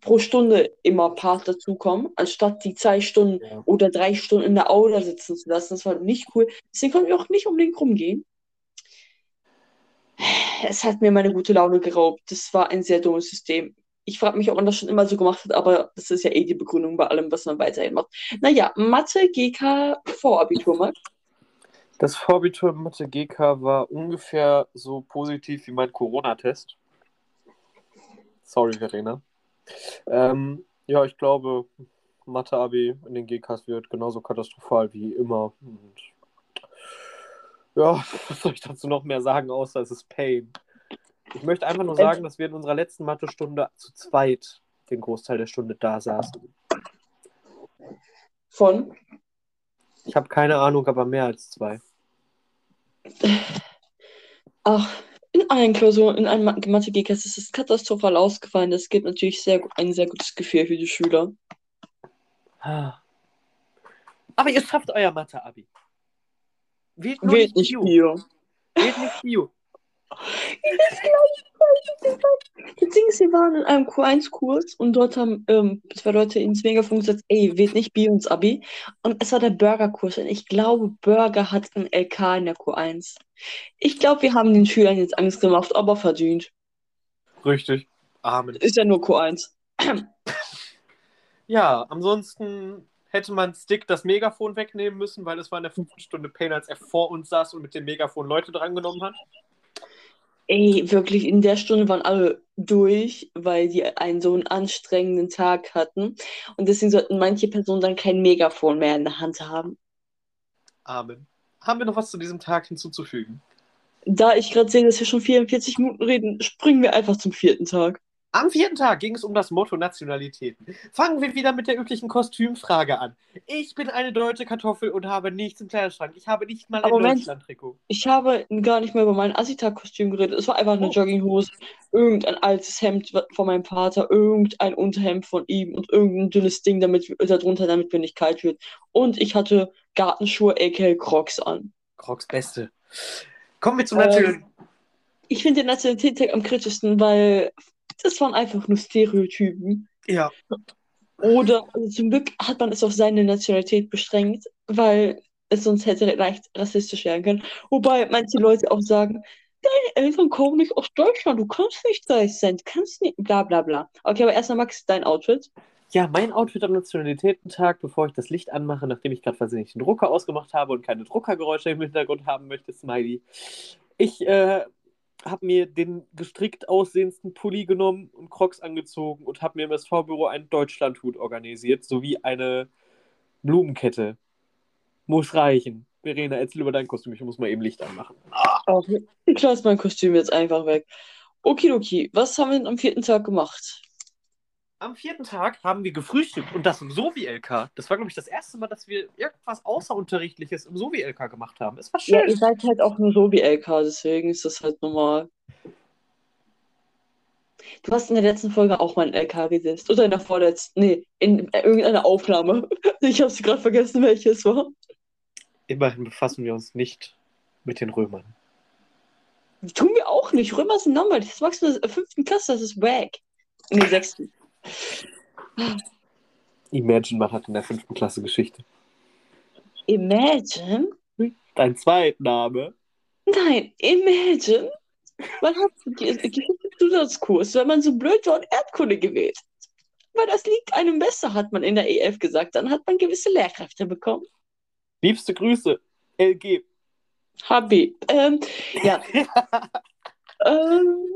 pro Stunde immer Part dazukommen, anstatt die zwei Stunden Ja. oder drei Stunden in der Aula sitzen zu lassen. Das war nicht cool. Deswegen konnten wir auch nicht unbedingt rumgehen. Es hat mir meine gute Laune geraubt. Das war ein sehr dummes System. Ich frage mich, ob man das schon immer so gemacht hat, aber das ist ja eh die Begründung bei allem, was man weiterhin macht. Naja, Mathe, GK, Vorabitur mal. Das Vorbitur Mathe GK war ungefähr so positiv wie mein Corona-Test. Sorry, Verena. Ähm, ja, ich glaube, Mathe-Abi in den GKs wird genauso katastrophal wie immer. Und ja, *laughs* was soll ich dazu noch mehr sagen, außer es ist Pain. Ich möchte einfach nur sagen, dass wir in unserer letzten Mathe-Stunde zu zweit den Großteil der Stunde da saßen. Von Ich habe keine Ahnung, aber mehr als zwei. Ach, in allen Klausuren, in allen Mathe-GKs ist es katastrophal ausgefallen. Das gibt natürlich sehr, ein sehr gutes Gefühl für die Schüler. Ah. Aber ihr schafft euer Mathe-Abi. Wählt nur Wählt nicht nicht Bio. Bio. Wählt nicht Bio. *laughs* Das Ding ist, wir waren in einem Q1-Kurs und dort haben ähm, zwei Leute ins Megafon gesagt, ey, wählt nicht Bio ins Abi. Und es war der Burger-Kurs und ich glaube, Burger hat ein LK in der Q1. Ich glaube, wir haben den Schülern jetzt Angst gemacht, aber verdient. Richtig. Amen. Ist ja nur Q1. *clears throat* Ja, ansonsten hätte man Stick das Megafon wegnehmen müssen, weil es war in der fünften Stunde Pain, als er vor uns saß und mit dem Megafon Leute drangenommen hat. Ey, wirklich, in der Stunde waren alle durch, weil die einen so einen anstrengenden Tag hatten. Und deswegen sollten manche Personen dann kein Megafon mehr in der Hand haben. Amen. Haben wir noch was zu diesem Tag hinzuzufügen? Da ich gerade sehe, dass wir schon 44 Minuten reden, springen wir einfach zum vierten Tag. Am vierten Tag ging es um das Motto Nationalitäten. Fangen wir wieder mit der üblichen Kostümfrage an. Ich bin eine deutsche Kartoffel und habe nichts im Kleiderschrank. Ich habe nicht mal ein Aber. Deutschland-Trikot. Ich habe gar nicht mehr über mein Asita-Kostüm geredet. Es war einfach eine Oh. Jogginghose, irgendein altes Hemd von meinem Vater, irgendein Unterhemd von ihm und irgendein dünnes Ding damit, darunter, damit mir nicht kalt wird. Und ich hatte Gartenschuhe, aka Crocs an. Crocs Beste. Kommen wir zum Ähm, National. Ich finde den Nationalitätstag am kritischsten, weil das waren einfach nur Stereotypen. Ja. Oder also zum Glück hat man es auf seine Nationalität beschränkt, weil es sonst hätte leicht rassistisch werden können. Wobei manche Leute auch sagen, deine Eltern kommen nicht aus Deutschland, du kannst nicht reich sein, du kannst nicht, bla bla bla. Okay, aber erstmal Max, dein Outfit. Ja, mein Outfit am Nationalitätentag, bevor ich das Licht anmache, nachdem ich gerade versehentlich den Drucker ausgemacht habe und keine Druckergeräusche im Hintergrund haben möchte, Smiley. Ich äh, habe mir den gestrickt aussehendsten Pulli genommen und Crocs angezogen und habe mir im SV-Büro einen Deutschlandhut organisiert, sowie eine Blumenkette. Muss reichen. Verena, erzähl über dein Kostüm. Ich muss mal eben Licht anmachen. Auch, ich lasse mein Kostüm jetzt einfach weg. Okidoki, was haben wir denn am vierten Tag gemacht? Am vierten Tag haben wir gefrühstückt und das im Sovi-LK. Das war, glaube ich, das erste Mal, dass wir irgendwas Außerunterrichtliches im Sovi-LK gemacht haben. Es war schön. Ja, ihr seid halt auch nur so wie LK, deswegen ist das halt normal. Du hast in der letzten Folge auch mal ein LK gesetzt. Oder in der vorletzten. Nee, in irgendeiner Aufnahme. *laughs* Ich habe sie gerade vergessen, welches war. Immerhin befassen wir uns nicht mit den Römern. Die tun wir auch nicht. Römer sind langweilig. Das magst du in der fünften Klasse, das ist wack. In der sechsten. Imagine, man hat in der fünften Klasse Geschichte. Imagine? Dein Zweitname? Nein, Imagine. Man hat Geschichte-Zusatzkurs, wenn man so blöd war und Erdkunde gewählt. Weil das liegt einem besser, hat man in der EF gesagt. Dann hat man gewisse Lehrkräfte bekommen. Liebste Grüße, LG. HB. Ähm, ja. *laughs* ähm,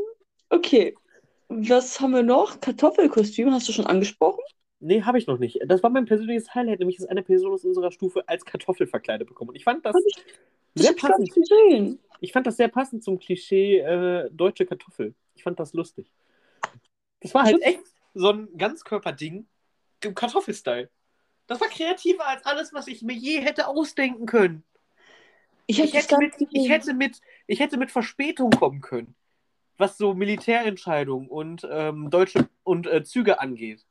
okay. Was haben wir noch? Kartoffelkostüm, hast du schon angesprochen? Nee, habe ich noch nicht. Das war mein persönliches Highlight, nämlich dass eine Person aus unserer Stufe als Kartoffel verkleidet bekommen. Und ich fand das ich- sehr ich gar passend. gesehen. Ich fand das sehr passend zum Klischee äh, deutsche Kartoffel. Ich fand das lustig. Das war halt echt so ein Ganzkörperding im Kartoffelstyle. Das war kreativer als alles, was ich mir je hätte ausdenken können. Ich, hab Ich das hätte, mit, ich, hätte mit, ich hätte mit Verspätung kommen können, was so Militärentscheidungen und ähm, deutsche und äh, Züge angeht.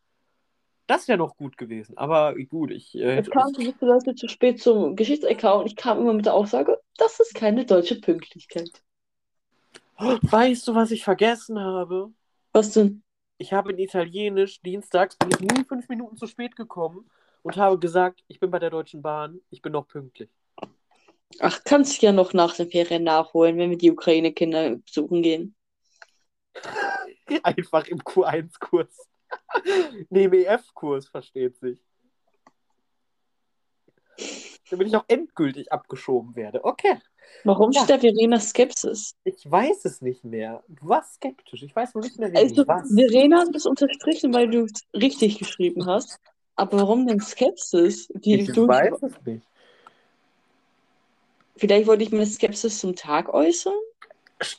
Das wäre noch gut gewesen. Aber gut, ich äh, Es kamen gewisse Leute zu spät zum Geschichtsecker und ich kam immer mit der Aussage, das ist keine deutsche Pünktlichkeit. Weißt du, was ich vergessen habe? Was denn? Ich habe in Italienisch dienstags bin ich nie fünf Minuten zu spät gekommen und habe gesagt, ich bin bei der Deutschen Bahn, ich bin noch pünktlich. Ach, kannst du ja noch nach den Ferien nachholen, wenn wir die Ukraine-Kinder besuchen gehen. *laughs* Einfach im Q1-Kurs. nee, im EF-Kurs, versteht sich. Damit ich auch endgültig abgeschoben werde. Okay. Warum Ja. steht da Verena Skepsis? Ich weiß es nicht mehr. Du warst skeptisch. Ich weiß nur nicht mehr, wie Also, ich was. Verena hat das unterstrichen, weil du es richtig geschrieben hast. Aber warum denn Skepsis? Die Ich du, weiß es nicht. Vielleicht wollte ich meine Skepsis zum Tag äußern.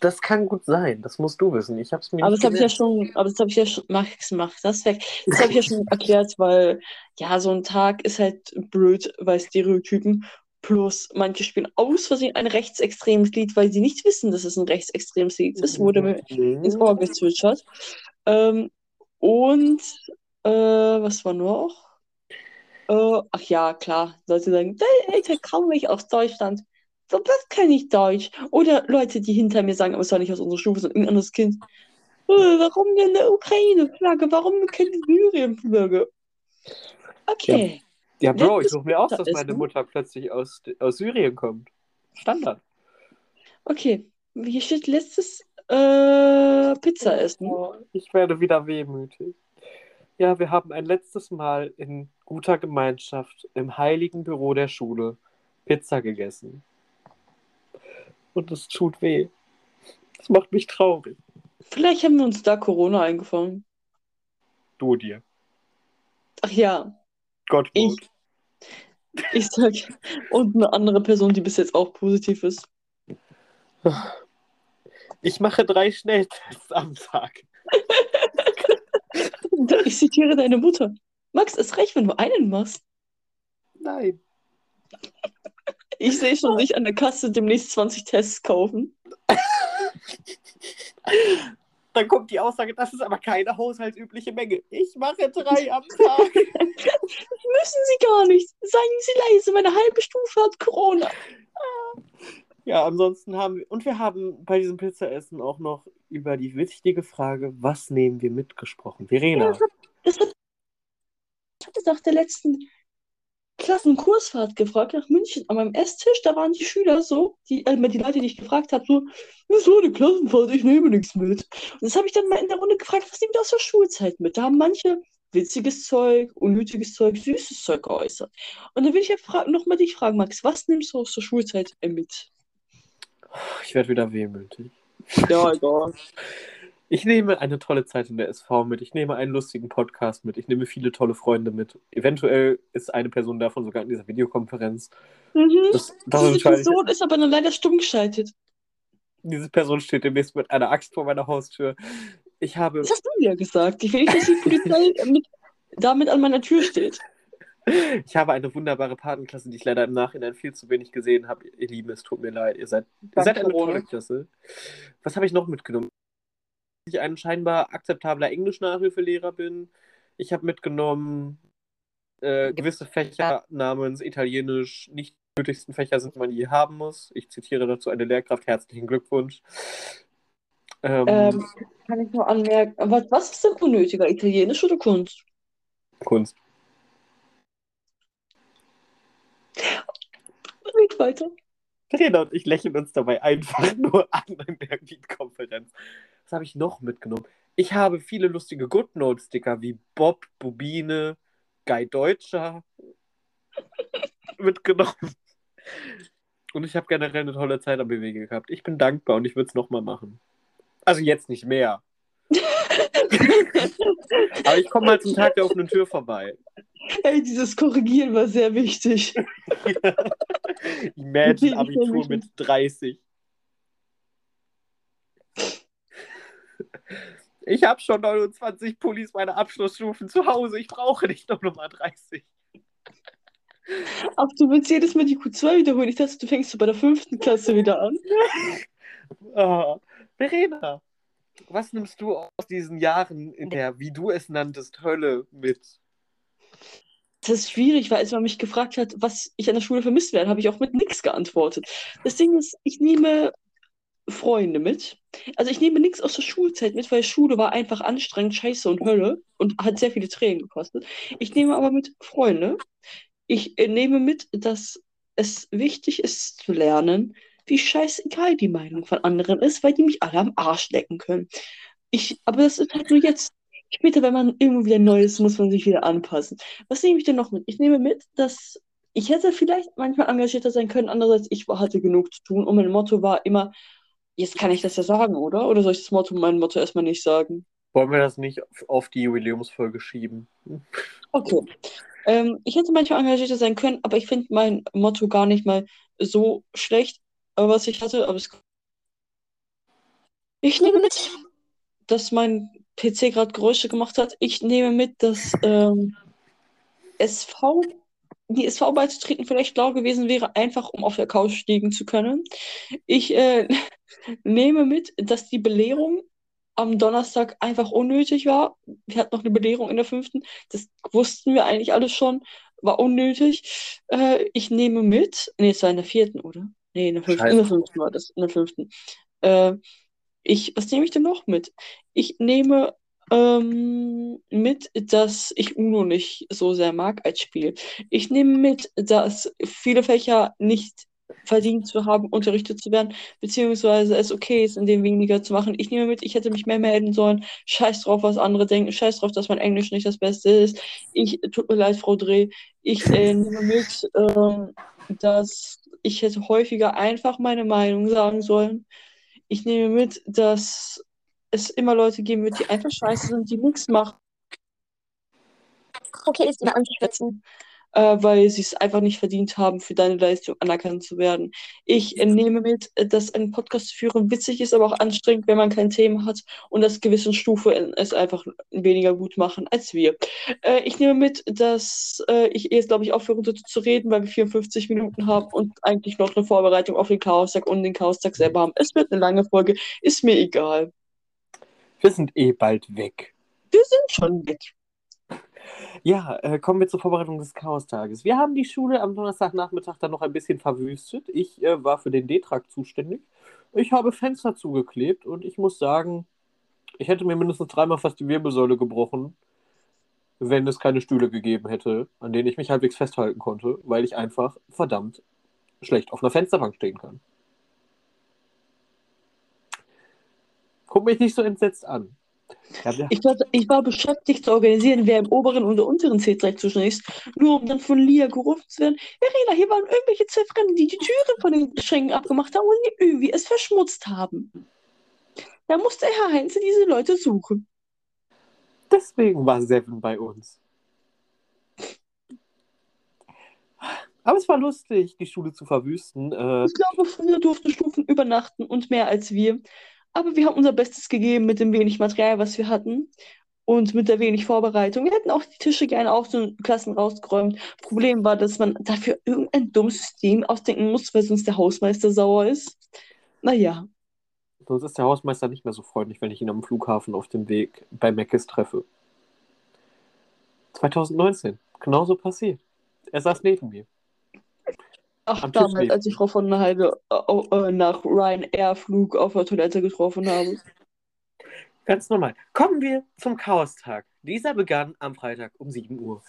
Das kann gut sein. Das musst du wissen. Ich habe es mir Aber das habe ich ja schon, aber das habe ich ja schon, Max, mach das weg. Das habe ich ja schon *laughs* erklärt, weil ja, so ein Tag ist halt blöd bei Stereotypen. Plus, manche spielen aus Versehen ein rechtsextremes Lied, weil sie nicht wissen, dass es ein rechtsextremes Lied ist, wurde mir ins Ohr gezwitschert. Ähm, und äh, was war noch? Äh, ach ja, klar, Leute sagen, deine Eltern kommen nicht aus Deutschland. So, das kann ich Deutsch. Oder Leute, die hinter mir sagen, aber es war nicht aus unserer Stufe, sondern irgendein anderes Kind. Äh, warum denn eine Ukraine-Flagge? Warum keine Syrien-Flagge? Okay. Ja, Bro, ich suche mir aus, dass meine essen. Mutter plötzlich aus, aus Syrien kommt. Standard. Okay. Hier steht letztes äh, Pizza essen. Oh, ich werde wieder wehmütig. Ja, wir haben ein letztes Mal in guter Gemeinschaft im heiligen Büro der Schule Pizza gegessen. Und es tut weh. Es macht mich traurig. Vielleicht haben wir uns da Corona eingefangen. Du dir. Ach ja, Gott Ich- ich sag. Und eine andere Person, die bis jetzt auch positiv ist. Ich mache drei Schnelltests am Tag. *laughs* Ich zitiere deine Mutter. Max, es reicht, wenn du einen machst. Nein. Ich sehe schon dich an der Kasse demnächst 20 Tests kaufen. Dann kommt die Aussage, das ist aber keine haushaltsübliche Menge. Ich mache drei am Tag. *laughs* Müssen Sie gar nicht. Seien Sie leise, meine halbe Stufe hat Corona. Ja, ansonsten haben wir, und wir haben bei diesem Pizzaessen auch noch über die wichtige Frage, was nehmen wir mit gesprochen. Verena, Das hat, das hat, ich hatte nach der letzten Klassenkursfahrt gefragt nach München an meinem Esstisch. Da waren die Schüler so, die, äh, die Leute, die ich gefragt habe, so, wieso eine Klassenfahrt, ich nehme nichts mit. Und das habe ich dann mal in der Runde gefragt, was nehmt ihr aus der Schulzeit mit? Da haben manche witziges Zeug, unnötiges Zeug, süßes Zeug geäußert. Und dann will ich ja fra nochmal dich fragen, Max, was nimmst du aus der Schulzeit mit? ich werde wieder wehmütig. Ja, egal. Ich nehme eine tolle Zeit in der SV mit. Ich nehme einen lustigen Podcast mit. Ich nehme viele tolle Freunde mit. Eventuell ist eine Person davon sogar in dieser Videokonferenz. Mhm. Das, Diese. Person ist aber leider stumm geschaltet. Diese Person steht demnächst mit einer Axt vor meiner Haustür. Ich habe, Das hast du ja gesagt. Ich will nicht, dass die Polizei *laughs* mit, damit an meiner Tür steht. ich habe eine wunderbare Patenklasse, die ich leider im Nachhinein viel zu wenig gesehen habe. Ihr Lieben, es tut mir leid. Ihr seid, ihr seid eine tolle Klasse. Was habe ich noch mitgenommen? Dass ich ein scheinbar akzeptabler Englisch-Nachhilfelehrer bin. Ich habe mitgenommen, äh, gewisse Fächer namens Italienisch nicht die nötigsten Fächer sind, die man je haben muss. Ich zitiere dazu eine Lehrkraft. Herzlichen Glückwunsch. Ähm, Ähm, kann ich nur anmerken, was, was ist denn unnötiger, Italienisch oder Kunst? Kunst. Red weiter. Verena und ich lächeln uns dabei einfach *laughs* nur an in der Beat-Konferenz. Habe ich noch mitgenommen? Ich habe viele lustige GoodNote-Sticker wie Bob, Bubine, Guy Deutscher *laughs* mitgenommen. Und ich habe generell eine tolle Zeit am BWG gehabt. Ich bin dankbar und ich würde es nochmal machen. Also jetzt nicht mehr. *laughs* Aber ich komme mal zum Tag der offenen Tür vorbei. Ey, dieses Korrigieren war sehr wichtig. *laughs* Imagine Abitur mit 30. Ich habe schon 29 Pullis meine Abschlussstufen zu Hause. Ich brauche nicht noch Nummer 30. Ach, du willst jedes Mal die Q2 wiederholen. Ich dachte, du fängst so bei der fünften Klasse wieder an. Ah, *laughs* Verena, was nimmst du aus diesen Jahren in der, wie du es nanntest, Hölle mit? Das ist schwierig, weil als man mich gefragt hat, was ich an der Schule vermisst werde, habe ich auch mit nichts geantwortet. Das Ding ist, ich nehme Freunde mit. Also ich nehme nichts aus der Schulzeit mit, weil Schule war einfach anstrengend, scheiße und Hölle und hat sehr viele Tränen gekostet. Ich nehme aber mit Freunde. Ich äh, nehme mit, dass es wichtig ist zu lernen, wie scheißegal die Meinung von anderen ist, weil die mich alle am Arsch lecken können. Ich, aber das ist halt nur jetzt. Später, wenn man irgendwo wieder neu ist, muss man sich wieder anpassen. Was nehme ich denn noch mit? Ich nehme mit, dass ich hätte vielleicht manchmal engagierter sein können, andererseits ich hatte genug zu tun und mein Motto war immer, jetzt kann ich das ja sagen, oder? Oder soll ich das Motto, mein Motto erstmal nicht sagen? Wollen wir das nicht auf- die Jubiläumsfolge schieben? Okay. Ähm, ich hätte manchmal engagierter sein können, aber ich finde mein Motto gar nicht mal so schlecht, was ich hatte. Aber es... Ich nehme mit, dass mein PC gerade Geräusche gemacht hat. Ich nehme mit, dass ähm, SV, die SV beizutreten vielleicht schlau gewesen wäre, einfach um auf der Couch liegen zu können. Ich äh, *laughs* nehme mit, dass die Belehrung am Donnerstag einfach unnötig war. Wir hatten noch eine Belehrung in der fünften. Das wussten wir eigentlich alles schon. War unnötig. Äh, ich nehme mit. Nee, es war in der vierten, oder? Nee, in der fünften. In der fünften war das. In der fünften. Äh, ich, was nehme ich denn noch mit? Ich nehme ähm, mit, dass ich UNO nicht so sehr mag als Spiel. Ich nehme mit, dass viele Fächer nicht verdient zu haben, unterrichtet zu werden, beziehungsweise es okay ist, in dem weniger zu machen. Ich nehme mit, ich hätte mich mehr melden sollen. Scheiß drauf, was andere denken. Scheiß drauf, dass mein Englisch nicht das Beste ist. Ich, tut mir leid, Frau Dreh. Ich äh, *laughs* nehme mit, ähm, dass ich hätte häufiger einfach meine Meinung sagen sollen. Ich nehme mit, dass es immer Leute geben wird, die einfach scheiße sind, die nichts machen. Okay, ist immer anzuschätzen. Äh, weil sie es einfach nicht verdient haben, für deine Leistung anerkannt zu werden. Ich äh, nehme mit, äh, dass ein Podcast zu führen witzig ist, aber auch anstrengend, wenn man kein Thema hat und dass gewissen Stufe es einfach weniger gut machen als wir. Äh, ich nehme mit, dass äh, ich jetzt, glaube ich, aufhören sollte zu reden, weil wir 54 Minuten haben und eigentlich noch eine Vorbereitung auf den Chaostag und den Chaostag selber haben. Es wird eine lange Folge, ist mir egal. Wir sind eh bald weg. Wir sind schon weg. Ja, äh, kommen wir zur Vorbereitung des Chaostages. Wir haben die Schule am Donnerstagnachmittag dann noch ein bisschen verwüstet. Ich äh, war für den D-Trakt zuständig. Ich habe Fenster zugeklebt und ich muss sagen, ich hätte mir mindestens dreimal fast die Wirbelsäule gebrochen, wenn es keine Stühle gegeben hätte, an denen ich mich halbwegs festhalten konnte, weil ich einfach verdammt schlecht auf einer Fensterbank stehen kann. Guck mich nicht so entsetzt an. Ich war, ich war beschäftigt zu organisieren, wer im oberen und unteren C-Dreck zuständig ist, nur um dann von Lia gerufen zu werden. Verena, hier waren irgendwelche Zerfremden, die die Türen von den Schränken abgemacht haben und die irgendwie es verschmutzt haben. Da musste Herr Heinze diese Leute suchen. Deswegen war Seven bei uns. Aber es war lustig, die Schule zu verwüsten. Äh, Ich glaube, früher durften Stufen übernachten und mehr als wir. Aber wir haben unser Bestes gegeben mit dem wenig Material, was wir hatten. Und mit der wenig Vorbereitung. Wir hätten auch die Tische gerne aus den Klassen rausgeräumt. Problem war, dass man dafür irgendein dummes System ausdenken muss, weil sonst der Hausmeister sauer ist. Naja, sonst ist der Hausmeister nicht mehr so freundlich, wenn ich ihn am Flughafen auf dem Weg bei Meckes treffe. 2019, genauso passiert. Er saß neben mir. Ach, Am damals, als ich Frau von der Heide äh, äh, nach Ryanair-Flug auf der Toilette getroffen habe. Ganz normal. Kommen wir zum Chaostag. Dieser begann am Freitag um 7 Uhr,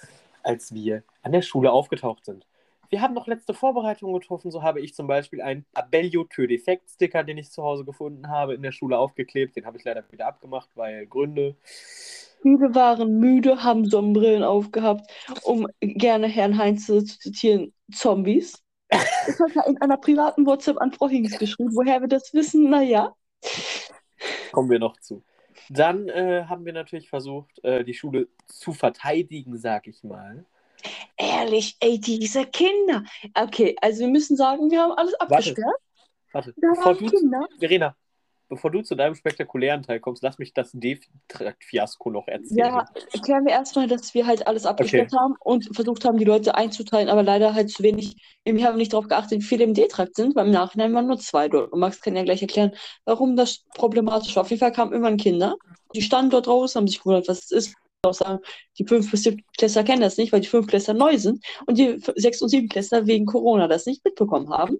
als wir an der Schule aufgetaucht sind. Wir haben noch letzte Vorbereitungen getroffen. So habe ich zum Beispiel einen Abellio Tür Defekt Sticker, den ich zu Hause gefunden habe, in der Schule aufgeklebt. Den habe ich leider wieder abgemacht, weil Gründe. Viele waren müde, haben Sonnenbrillen aufgehabt, um gerne Herrn Heinz zu zitieren, Zombies. Das hat er in einer privaten WhatsApp an Frau Hinks geschrieben. Woher wir das wissen, naja. Kommen wir noch zu. Dann äh, haben wir natürlich versucht, äh, die Schule zu verteidigen, sag ich mal. Ehrlich, ey, diese Kinder. Okay, also wir müssen sagen, wir haben alles abgesperrt. Warte, Da bevor waren du, Kinder. Verena, bevor du zu deinem spektakulären Teil kommst, lass mich das D-Fiasko noch erzählen. Ja, erklären wir erstmal, dass wir halt alles abgesperrt haben und versucht haben, die Leute einzuteilen, aber leider halt zu wenig. Wir haben nicht darauf geachtet, wie viele im D-Trakt sind, weil im Nachhinein waren nur zwei dort. Und Max kann ja gleich erklären, warum das problematisch war. Auf jeden Fall kamen irgendwann Kinder, die standen dort raus, haben sich gewundert, was es ist. Auch sagen, die 5- bis 7-Klässler kennen das nicht, weil die 5-Klässler neu sind und die 6- und 7-Klässler wegen Corona das nicht mitbekommen haben.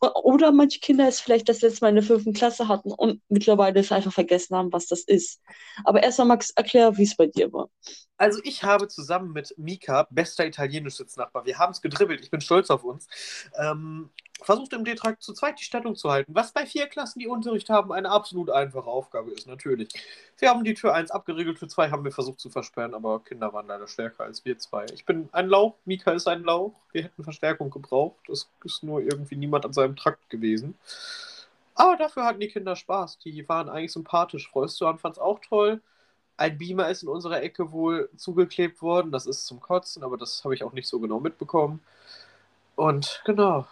Oder manche Kinder es vielleicht das letzte Mal in der 5. Klasse hatten und mittlerweile es einfach vergessen haben, was das ist. Aber erstmal, Max, erklär, wie es bei dir war. Also ich habe zusammen mit Mika, bester italienisch-Sitznachbar, wir haben es gedribbelt, ich bin stolz auf uns, ähm, versucht im D-Trakt zu zweit die Stellung zu halten, was bei vier Klassen, die Unterricht haben, eine absolut einfache Aufgabe ist, natürlich. Wir haben die Tür 1 abgeriegelt, Tür 2 haben wir versucht zu versperren, aber Kinder waren leider stärker als wir zwei. Ich bin ein Lauch, Mika ist ein Lauch, wir hätten Verstärkung gebraucht, es ist nur irgendwie niemand an seinem Trakt gewesen. Aber dafür hatten die Kinder Spaß, die waren eigentlich sympathisch. Freustuan fand es auch toll. Ein Beamer ist in unserer Ecke wohl zugeklebt worden. Das ist zum Kotzen, aber das habe ich auch nicht so genau mitbekommen. Und genau.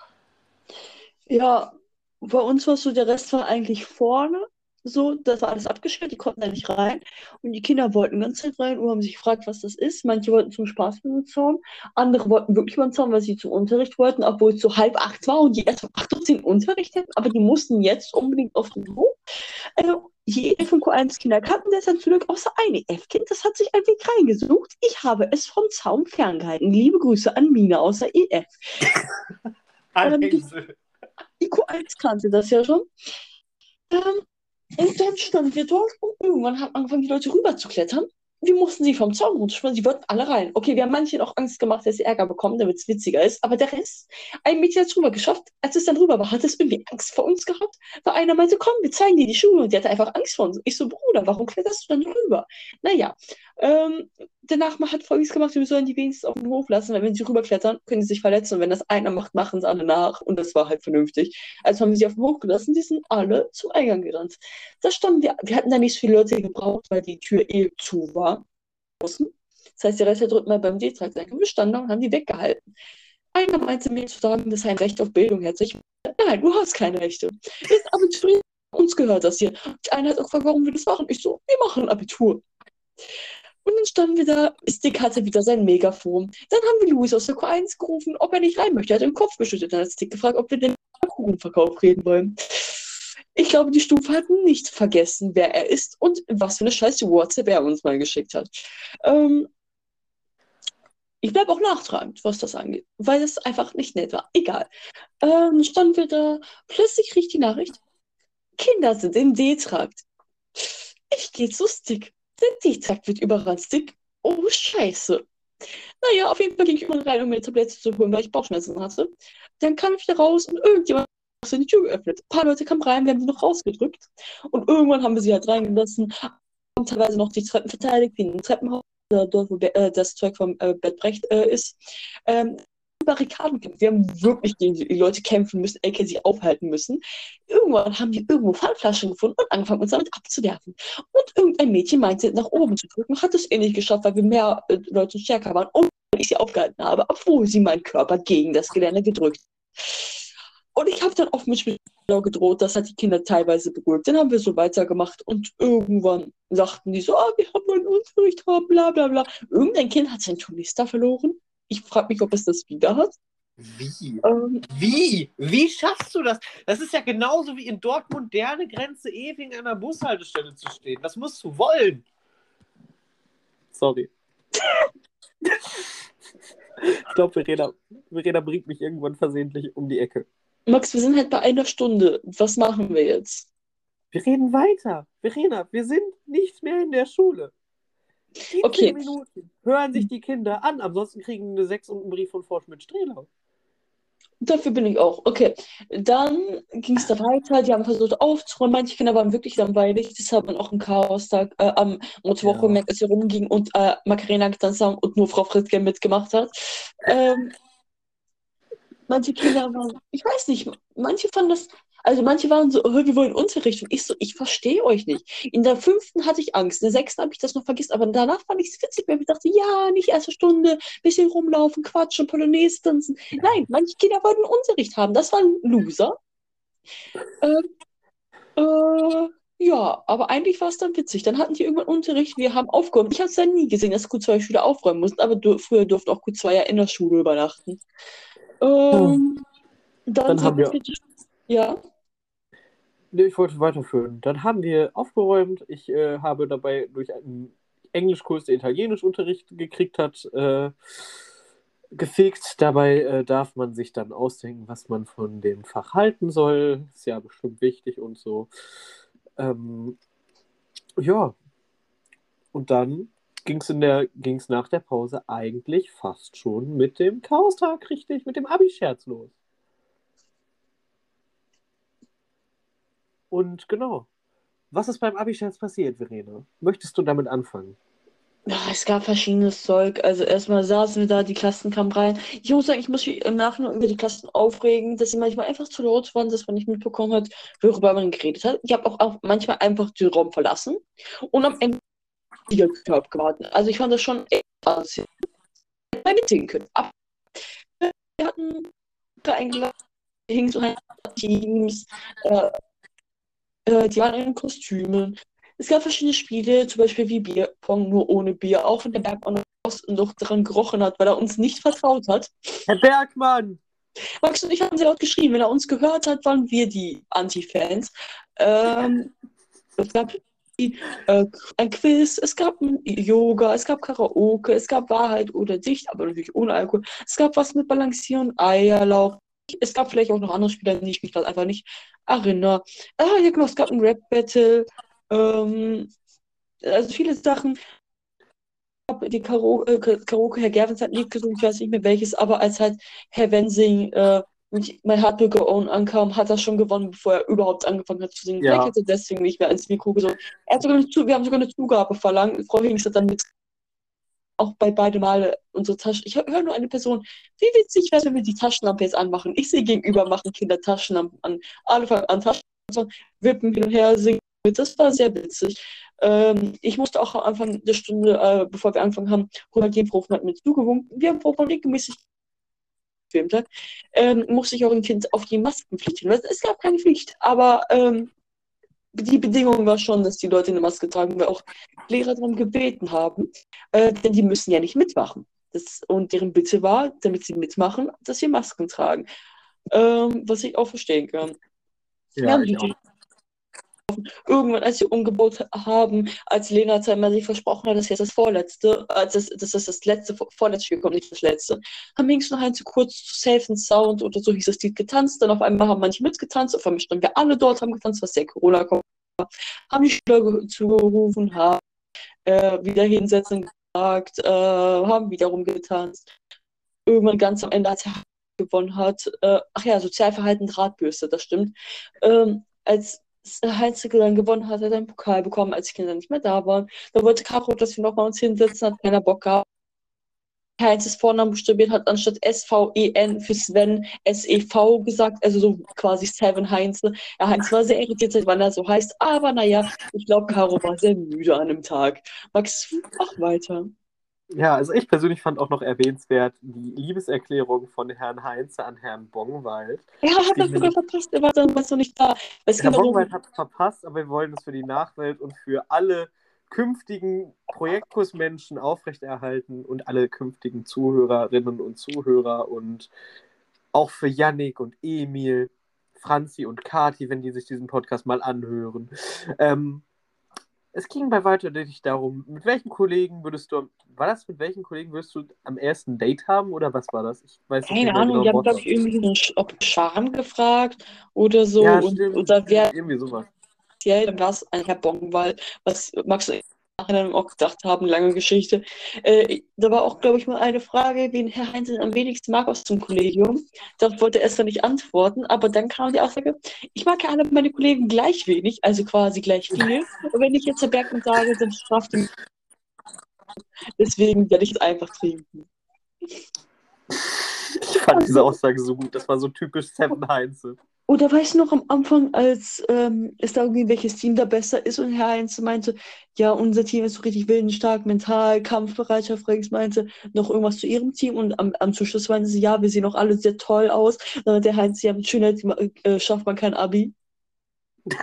Ja, bei uns war so, der Rest war eigentlich vorne. So, das war alles abgesperrt, die konnten da nicht rein. Und die Kinder wollten ganz Zeit rein und haben sich gefragt, was das ist. Manche wollten zum Spaß über den Zaun, andere wollten wirklich den Zaun, weil sie zum Unterricht wollten, obwohl es so halb acht war und die erst um acht Uhr Unterricht hätten, aber die mussten jetzt unbedingt auf den Hof. Äh, jede von Q1-Kinder kannten das dann zum außer eine F-Kind, das hat sich einen Weg reingesucht. Ich habe es vom Zaun ferngehalten. Liebe Grüße an Mina außer EF. Heise. Die Q1 kannte das ja schon. Ähm, und dann standen wir dort und irgendwann haben angefangen, die Leute rüber zu klettern. Wir mussten sie vom Zaun runterspringen, sie wollten alle rein. Okay, wir haben manchen auch Angst gemacht, dass sie Ärger bekommen, damit es witziger ist. Aber der Rest, ein Mädchen hat es rüber geschafft. Als es dann rüber war, hat es irgendwie Angst vor uns gehabt. Weil einer meinte, komm, wir zeigen dir die Schuhe. Und die hatte einfach Angst vor uns. Ich so, Bruder, warum kletterst du dann rüber? Naja, ähm, danach hat Folgendes gemacht, wir sollen die wenigstens auf dem Hof lassen, weil wenn sie rüberklettern, können sie sich verletzen. Und wenn das einer macht, machen es alle nach. Und das war halt vernünftig. Also haben wir sie auf dem Hof gelassen, die sind alle zum Eingang gerannt. Da standen wir, wir hatten da nicht so viele Leute gebraucht, weil die Tür eh zu war. Außen. Das heißt, der Rest hat dritten mal beim D-Trakt sein. Wir standen da und haben die weggehalten. Einer meinte mir zu sagen, das sei ein Recht auf Bildung hätte. Ich, nein, du hast keine Rechte. Ist Abitur, uns gehört das hier. Die eine hat auch gefragt, warum wir das machen. Ich so, wir machen Abitur. Und dann standen wir da, Stick hatte wieder sein Megafon. Dann haben wir Louis aus der Q1 gerufen, ob er nicht rein möchte. Er hat den Kopf geschüttelt. Dann hat Stick gefragt, ob wir den Kuchenverkauf reden wollen. Ich glaube, die Stufe hat nicht vergessen, wer er ist und was für eine scheiß WhatsApp er uns mal geschickt hat. Ähm, ich bleibe auch nachtragend, was das angeht, weil es einfach nicht nett war. Egal. Ähm, standen wir da, plötzlich riecht die Nachricht, Kinder sind im D-Trakt. Ich gehe zu Stick. Der D-Trakt wird überrannt. Stick, oh Scheiße. Naja, auf jeden Fall ging ich immer rein, um mir Tablette zu holen, weil ich Bauchschmerzen hatte. Dann kam ich da raus und irgendjemand hat die Tür geöffnet. Ein paar Leute kamen rein, wir haben sie noch rausgedrückt. Und irgendwann haben wir sie halt reingelassen, haben teilweise noch die Treppen verteidigt, wie in einem Treppenhaus, äh, dort, wo äh, das Zeug vom äh, Bett Brecht äh, ist. Ähm, Barrikaden gekämpft. Wir haben wirklich gegen die Leute kämpfen müssen, aka sie aufhalten müssen. Irgendwann haben die irgendwo Pfandflaschen gefunden und angefangen, uns damit abzuwerfen. Und irgendein Mädchen meinte, nach oben zu drücken, hat es eh nicht geschafft, weil wir mehr äh, Leute stärker waren und ich sie aufgehalten habe, obwohl sie meinen Körper gegen das Gelände gedrückt. Und ich habe dann oft mit Spitzenblau gedroht, das hat die Kinder teilweise beruhigt. Dann haben wir so weitergemacht und irgendwann sagten die so, ah, wir haben einen Unterricht, bla bla bla. Irgendein Kind hat sein Turnister verloren. Ich frage mich, ob es das wieder hat. Wie? Ähm, Wie? Wie schaffst du das? Das ist ja genauso wie in Dortmund derne Grenze ewig an einer Bushaltestelle zu stehen. Das musst du wollen. Sorry. ich glaube, Verena, Verena bringt mich irgendwann versehentlich um die Ecke. Max, wir sind halt bei einer Stunde. Was machen wir jetzt? Wir reden weiter. Verena, wir sind nicht mehr in der Schule. 17 Okay. Minuten hören sich die Kinder an. Ansonsten kriegen eine 6 und einen Brief von Forschmidt Strehlau. Dafür bin ich auch. Okay. Dann ging es da weiter. Die haben versucht aufzuräumen. Manche Kinder waren wirklich langweilig. Das hat man auch im Chaos-Tag äh, am Mottowoche Ja. gemerkt, als sie rumgingen und äh, Macarena getanzt haben und nur Frau Fritzke mitgemacht hat. Ähm, manche Kinder waren, ich weiß nicht, manche fanden das, also manche waren so, "Oh, wir wollen Unterricht. Und ich so, ich verstehe euch nicht. In der fünften hatte ich Angst, in der sechsten habe ich das noch vergessen, aber danach fand ich es witzig, weil ich dachte, ja, nicht erste Stunde, bisschen rumlaufen, quatschen, Polonaise tanzen. Nein, manche Kinder wollten Unterricht haben. Das waren Loser. Ähm, äh, ja, aber eigentlich war es dann witzig. Dann hatten die irgendwann Unterricht, wir haben aufgeräumt. Ich habe es dann nie gesehen, dass Q2-Schüler aufräumen mussten, aber du, früher durften auch Q2 ja in der Schule übernachten. Ähm, dann Dann haben wir- Ja, Nee, ich wollte weiterführen. Dann haben wir aufgeräumt. Ich äh, habe dabei durch einen Englischkurs, der Italienischunterricht gekriegt hat, äh, gefegt. Dabei äh, darf man sich dann ausdenken, was man von dem Fach halten soll. Ist ja bestimmt wichtig und so. Ähm, ja. Und dann ging es ging's nach der Pause eigentlich fast schon mit dem Chaostag, richtig, mit dem Abi-Scherz los. Und genau. Was ist beim Abi-Scherz passiert, Verena? Möchtest du damit anfangen? Ja, es gab verschiedenes Zeug. Also erstmal saßen wir da, die Klassen kamen rein. Ich muss sagen, ich muss mich im Nachhinein über die Klassen aufregen, dass sie manchmal einfach zu laut waren, dass man nicht mitbekommen hat, worüber man geredet hat. Ich habe auch, auch manchmal einfach den Raum verlassen und am Ende wieder Körper gewartet. Also ich fand das schon echt. Mal mitsingen können. Aber wir hatten eingeladen, hingen so ein Teams, äh, äh, die waren in Kostümen. Es gab verschiedene Spiele, zum Beispiel wie Bierpong, nur ohne Bier, auch wenn der Bergmann noch dran gerochen hat, weil er uns nicht vertraut hat. Herr Bergmann! Max und ich haben sehr laut geschrien. Wenn er uns gehört hat, waren wir die Anti-Fans. Ähm, es gab äh, ein Quiz, es gab Yoga, es gab Karaoke, es gab Wahrheit oder Dicht, aber natürlich ohne Alkohol. Es gab was mit Balancieren, Eierlauch. Es gab vielleicht auch noch andere Spiele, die ich mich gerade einfach nicht erinnere. Ah, ja, genau, es gab ein Rap-Battle. Ähm, also viele Sachen. Die Karo äh, Karaoke, Herr Gerwins hat ein Lied gesungen, ich weiß nicht mehr welches, aber als halt Herr Wensing äh, mit My Heart Will Go On ankam, hat er schon gewonnen, bevor er überhaupt angefangen hat zu singen. Ja. Vielleicht hat er deswegen nicht mehr ins Mikro gesungen. Er hat sogar eine wir haben sogar eine Zugabe verlangt. Hings hat dann mit auch bei beide Male unsere Taschen. Ich höre nur eine Person. Wie witzig wäre es, wenn wir die Taschenlampe jetzt anmachen. Ich sehe gegenüber, machen Kinder Taschenlampen an. Alle fangen an Taschenlampen, wippen hin und her, singen. mit. Das war sehr witzig. Ähm, ich musste auch am Anfang der Stunde, äh, bevor wir angefangen haben, Ronald Profen hat mir zugewunken. Wir haben Profen regelmäßig gefilmt hat, ähm, musste ich auch ein Kind auf die Maskenpflicht hin. Es gab keine Pflicht, aber ähm, die Bedingung war schon, dass die Leute eine Maske tragen, weil auch Lehrer darum gebeten haben, äh, denn die müssen ja nicht mitmachen. Das, und deren Bitte war, damit sie mitmachen, dass sie Masken tragen. Ähm, was ich auch verstehen kann. Wir haben die irgendwann, als sie umgebaut haben, als Lena zweimal sich versprochen hat, dass jetzt das vorletzte, als das, das ist das letzte, vorletzte Spiel kommt, nicht das letzte, haben wir noch ein zu kurz zu Safe and Sound oder so hieß das Lied getanzt, dann auf einmal haben manche mitgetanzt, auf einmal standen wir alle dort, haben getanzt, was der Corona kommt, haben die Schüler zugerufen, haben äh, wieder hinsetzen gesagt, äh, haben wieder rumgetanzt. Irgendwann ganz am Ende, als er gewonnen hat, äh, ach ja, Sozialverhalten Drahtbürste, das stimmt, ähm, als Heinzige dann gewonnen hat, hat er einen Pokal bekommen, als die Kinder nicht mehr da waren. Da wollte Caro, dass wir nochmal uns hinsetzen, hat keiner Bock gehabt. Heinzes Vornamen buchstabiert hat, anstatt S-V-E-N für Sven S-E-V gesagt, also so quasi Seven Heinze. Ja, Heinz war sehr irritiert, wann er so heißt, aber naja, ich glaube, Caro war sehr müde an dem Tag. Max, mach weiter. Ja, also ich persönlich fand auch noch erwähnenswert die Liebeserklärung von Herrn Heinze an Herrn Bongwald. Ja, hat das sogar verpasst, er war dann was noch nicht da. Es Herr Bongwald hat es verpasst, aber wir wollen es für die Nachwelt und für alle künftigen Projektkursmenschen aufrechterhalten und alle künftigen Zuhörerinnen und Zuhörer und auch für Yannick und Emil, Franzi und Kati, wenn die sich diesen Podcast mal anhören. Ähm, es ging bei weitem nicht darum, mit welchen Kollegen würdest du, war das mit welchen Kollegen würdest du am ersten Date haben oder was war das? Ich weiß keine Ahnung, die haben, glaube ich, irgendwie so ob Charme gefragt oder so. Ja, und, stimmt. da wäre Irgendwie sowas. speziell, dann war es ein Herr Bongwald, was ich im Nachhinein auch gedacht haben, lange Geschichte. Äh, da war auch, glaube ich, mal eine Frage, wen Herr Heinz am wenigsten mag aus dem Kollegium. Darauf wollte Esther nicht antworten, aber dann kam die Aussage, ich mag ja alle meine Kollegen gleich wenig, also quasi gleich viel. Und wenn ich jetzt Herr Bergmann sage, dann straft ihn. Deswegen werde ich es einfach trinken. Ich fand diese Aussage so gut. Das war so typisch Seven Heinze. Oder weißt du noch am Anfang, als ähm, es da irgendwie welches Team da besser ist und Herr Heinz meinte, ja, unser Team ist so richtig willensstark, mental, Kampfbereitschaft, Rex meinte noch irgendwas zu ihrem Team und am, am Schluss meinte sie, ja, wir sehen auch alle sehr toll aus. Dann hat der Heinz, ja, mit Schönheit äh, schafft man kein Abi. Das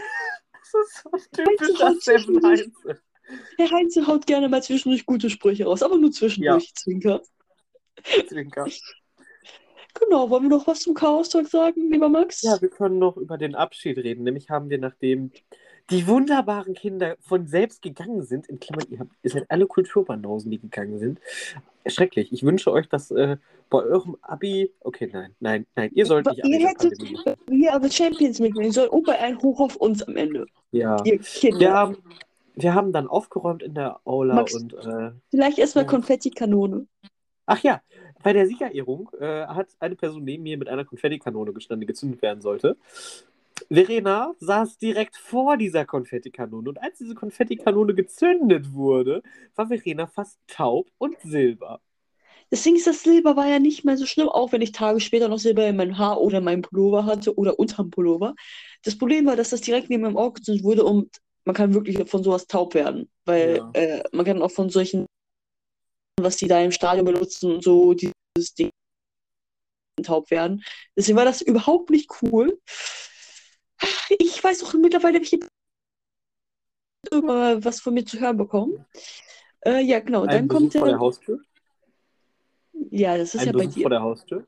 ist so typisch Heinze Seven Heinze. Herr Heinz haut gerne mal zwischendurch gute Sprüche raus, aber nur zwischendurch, Zwinker. Zwinker. Genau, wollen wir noch was zum Chaos-Talk sagen, lieber Max? Ja, wir können noch über den Abschied reden. Nämlich haben wir, nachdem die wunderbaren Kinder von selbst gegangen sind, in Klammern, ihr, habt, ihr seid alle Kulturbanausen, die gegangen sind. Schrecklich. Ich wünsche euch, dass äh, bei eurem Abi. Okay, nein, nein, nein. Ihr sollt nicht Ihr hättet hier aber Champions mitnehmen sollen und bei ein Hoch auf uns am Ende. Ja. Ihr Kinder. Wir haben, wir haben dann aufgeräumt in der Aula Max- und. Äh, Vielleicht erstmal Ja. Konfettikanone. ach ja, bei der Siegerehrung äh, hat eine Person neben mir mit einer Konfettikanone gestanden, die gezündet werden sollte. Verena saß direkt vor dieser Konfettikanone und als diese Konfettikanone gezündet wurde, war Verena fast taub und silber. Das Ding ist, das Silber war ja nicht mehr so schlimm, auch wenn ich Tage später noch Silber in meinem Haar oder in meinem Pullover hatte oder unterm Pullover. Das Problem war, dass das direkt neben meinem Auge gezündet wurde und man kann wirklich von sowas taub werden. Weil Ja. äh, man kann auch von solchen, was die da im Stadion benutzen und so, dieses Ding taub werden. Deswegen war das überhaupt nicht cool. Ich weiß auch mittlerweile, ich irgendwann was von mir zu hören bekommen. Äh, ja, genau. Ein Dann Besuch kommt vor der. der Haustür? Ja, das ist Ein ja bei Besuch dir. vor der Haustür?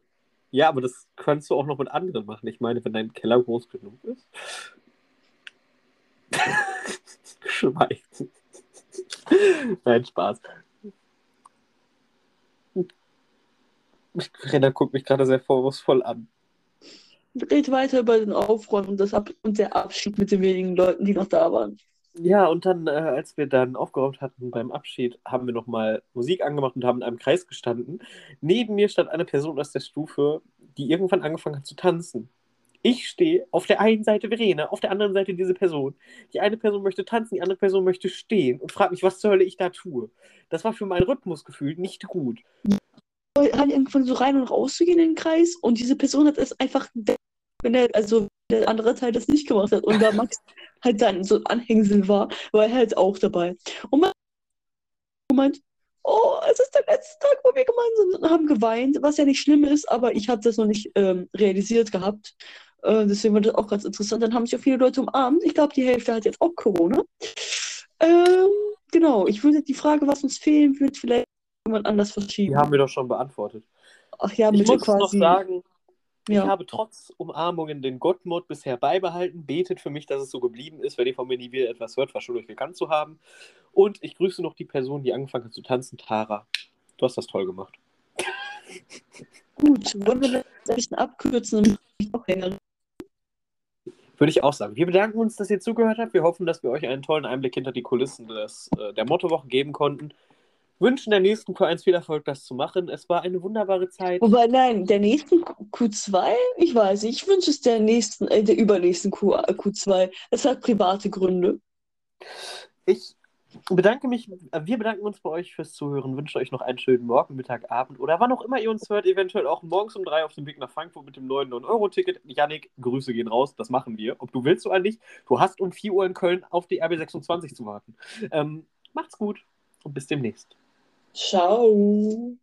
Ja, aber das kannst du auch noch mit anderen machen. Ich meine, wenn dein Keller groß genug ist. *laughs* Schweigen. Nein, Spaß. Renner guckt mich gerade sehr vorwurfsvoll an. Red weiter über den Aufräumen und, das Ab und der Abschied mit den wenigen Leuten, die noch da waren. Ja, und dann, äh, als wir dann aufgeräumt hatten beim Abschied, haben wir nochmal Musik angemacht und haben in einem Kreis gestanden. Neben mir stand eine Person aus der Stufe, die irgendwann angefangen hat zu tanzen. Ich stehe auf der einen Seite Verena, auf der anderen Seite diese Person. Die eine Person möchte tanzen, die andere Person möchte stehen und fragt mich, was zur Hölle ich da tue. Das war für mein Rhythmusgefühl nicht gut. Hat irgendwann so rein und raus zu gehen in den Kreis und diese Person hat es einfach, wenn der, also der andere Teil das nicht gemacht hat und da *laughs* Max halt dann so ein Anhängsel war, war er halt auch dabei. Und man meint, oh, es ist der letzte Tag, wo wir gemeinsam sind und haben geweint, was ja nicht schlimm ist, aber ich habe das noch nicht ähm, realisiert gehabt. Äh, deswegen war das auch ganz interessant. Dann haben sich auch viele Leute umarmt. Ich glaube, die Hälfte hat jetzt auch Corona. Ähm, genau, ich würde die Frage, was uns fehlen wird, vielleicht jemand anders verschieben. Die haben wir doch schon beantwortet. Ach ja, Ich muss noch quasi. sagen, ich ja. habe trotz Umarmungen den Gottmod bisher beibehalten. Betet für mich, dass es so geblieben ist, wenn ihr von mir nie wieder etwas hört, verschuld euch gekannt zu haben. Und ich grüße noch die Person, die angefangen hat zu tanzen, Tara. Du hast das toll gemacht. *laughs* Gut, wollen wir das ein bisschen abkürzen, ich noch. Würde ich auch sagen. Wir bedanken uns, dass ihr zugehört habt. Wir hoffen, dass wir euch einen tollen Einblick hinter die Kulissen des, äh, der Mottowoche geben konnten. Wünschen der nächsten Q1 viel Erfolg, das zu machen. Es war eine wunderbare Zeit. Wobei, nein, der nächsten Q- Q2, ich weiß nicht, ich wünsche es der nächsten, äh, der übernächsten Q, Q2. Es hat private Gründe. Ich bedanke mich, äh, wir bedanken uns bei euch fürs Zuhören, wünschen euch noch einen schönen Morgen, Mittag, Abend oder wann auch immer ihr uns hört, eventuell auch morgens um drei auf dem Weg nach Frankfurt mit dem neuen 9-Euro-Ticket. Janik, Grüße gehen raus, das machen wir, ob du willst oder nicht. Du hast um 4 Uhr in Köln auf die RB26 zu warten. Ähm, macht's gut und bis demnächst. Tchau!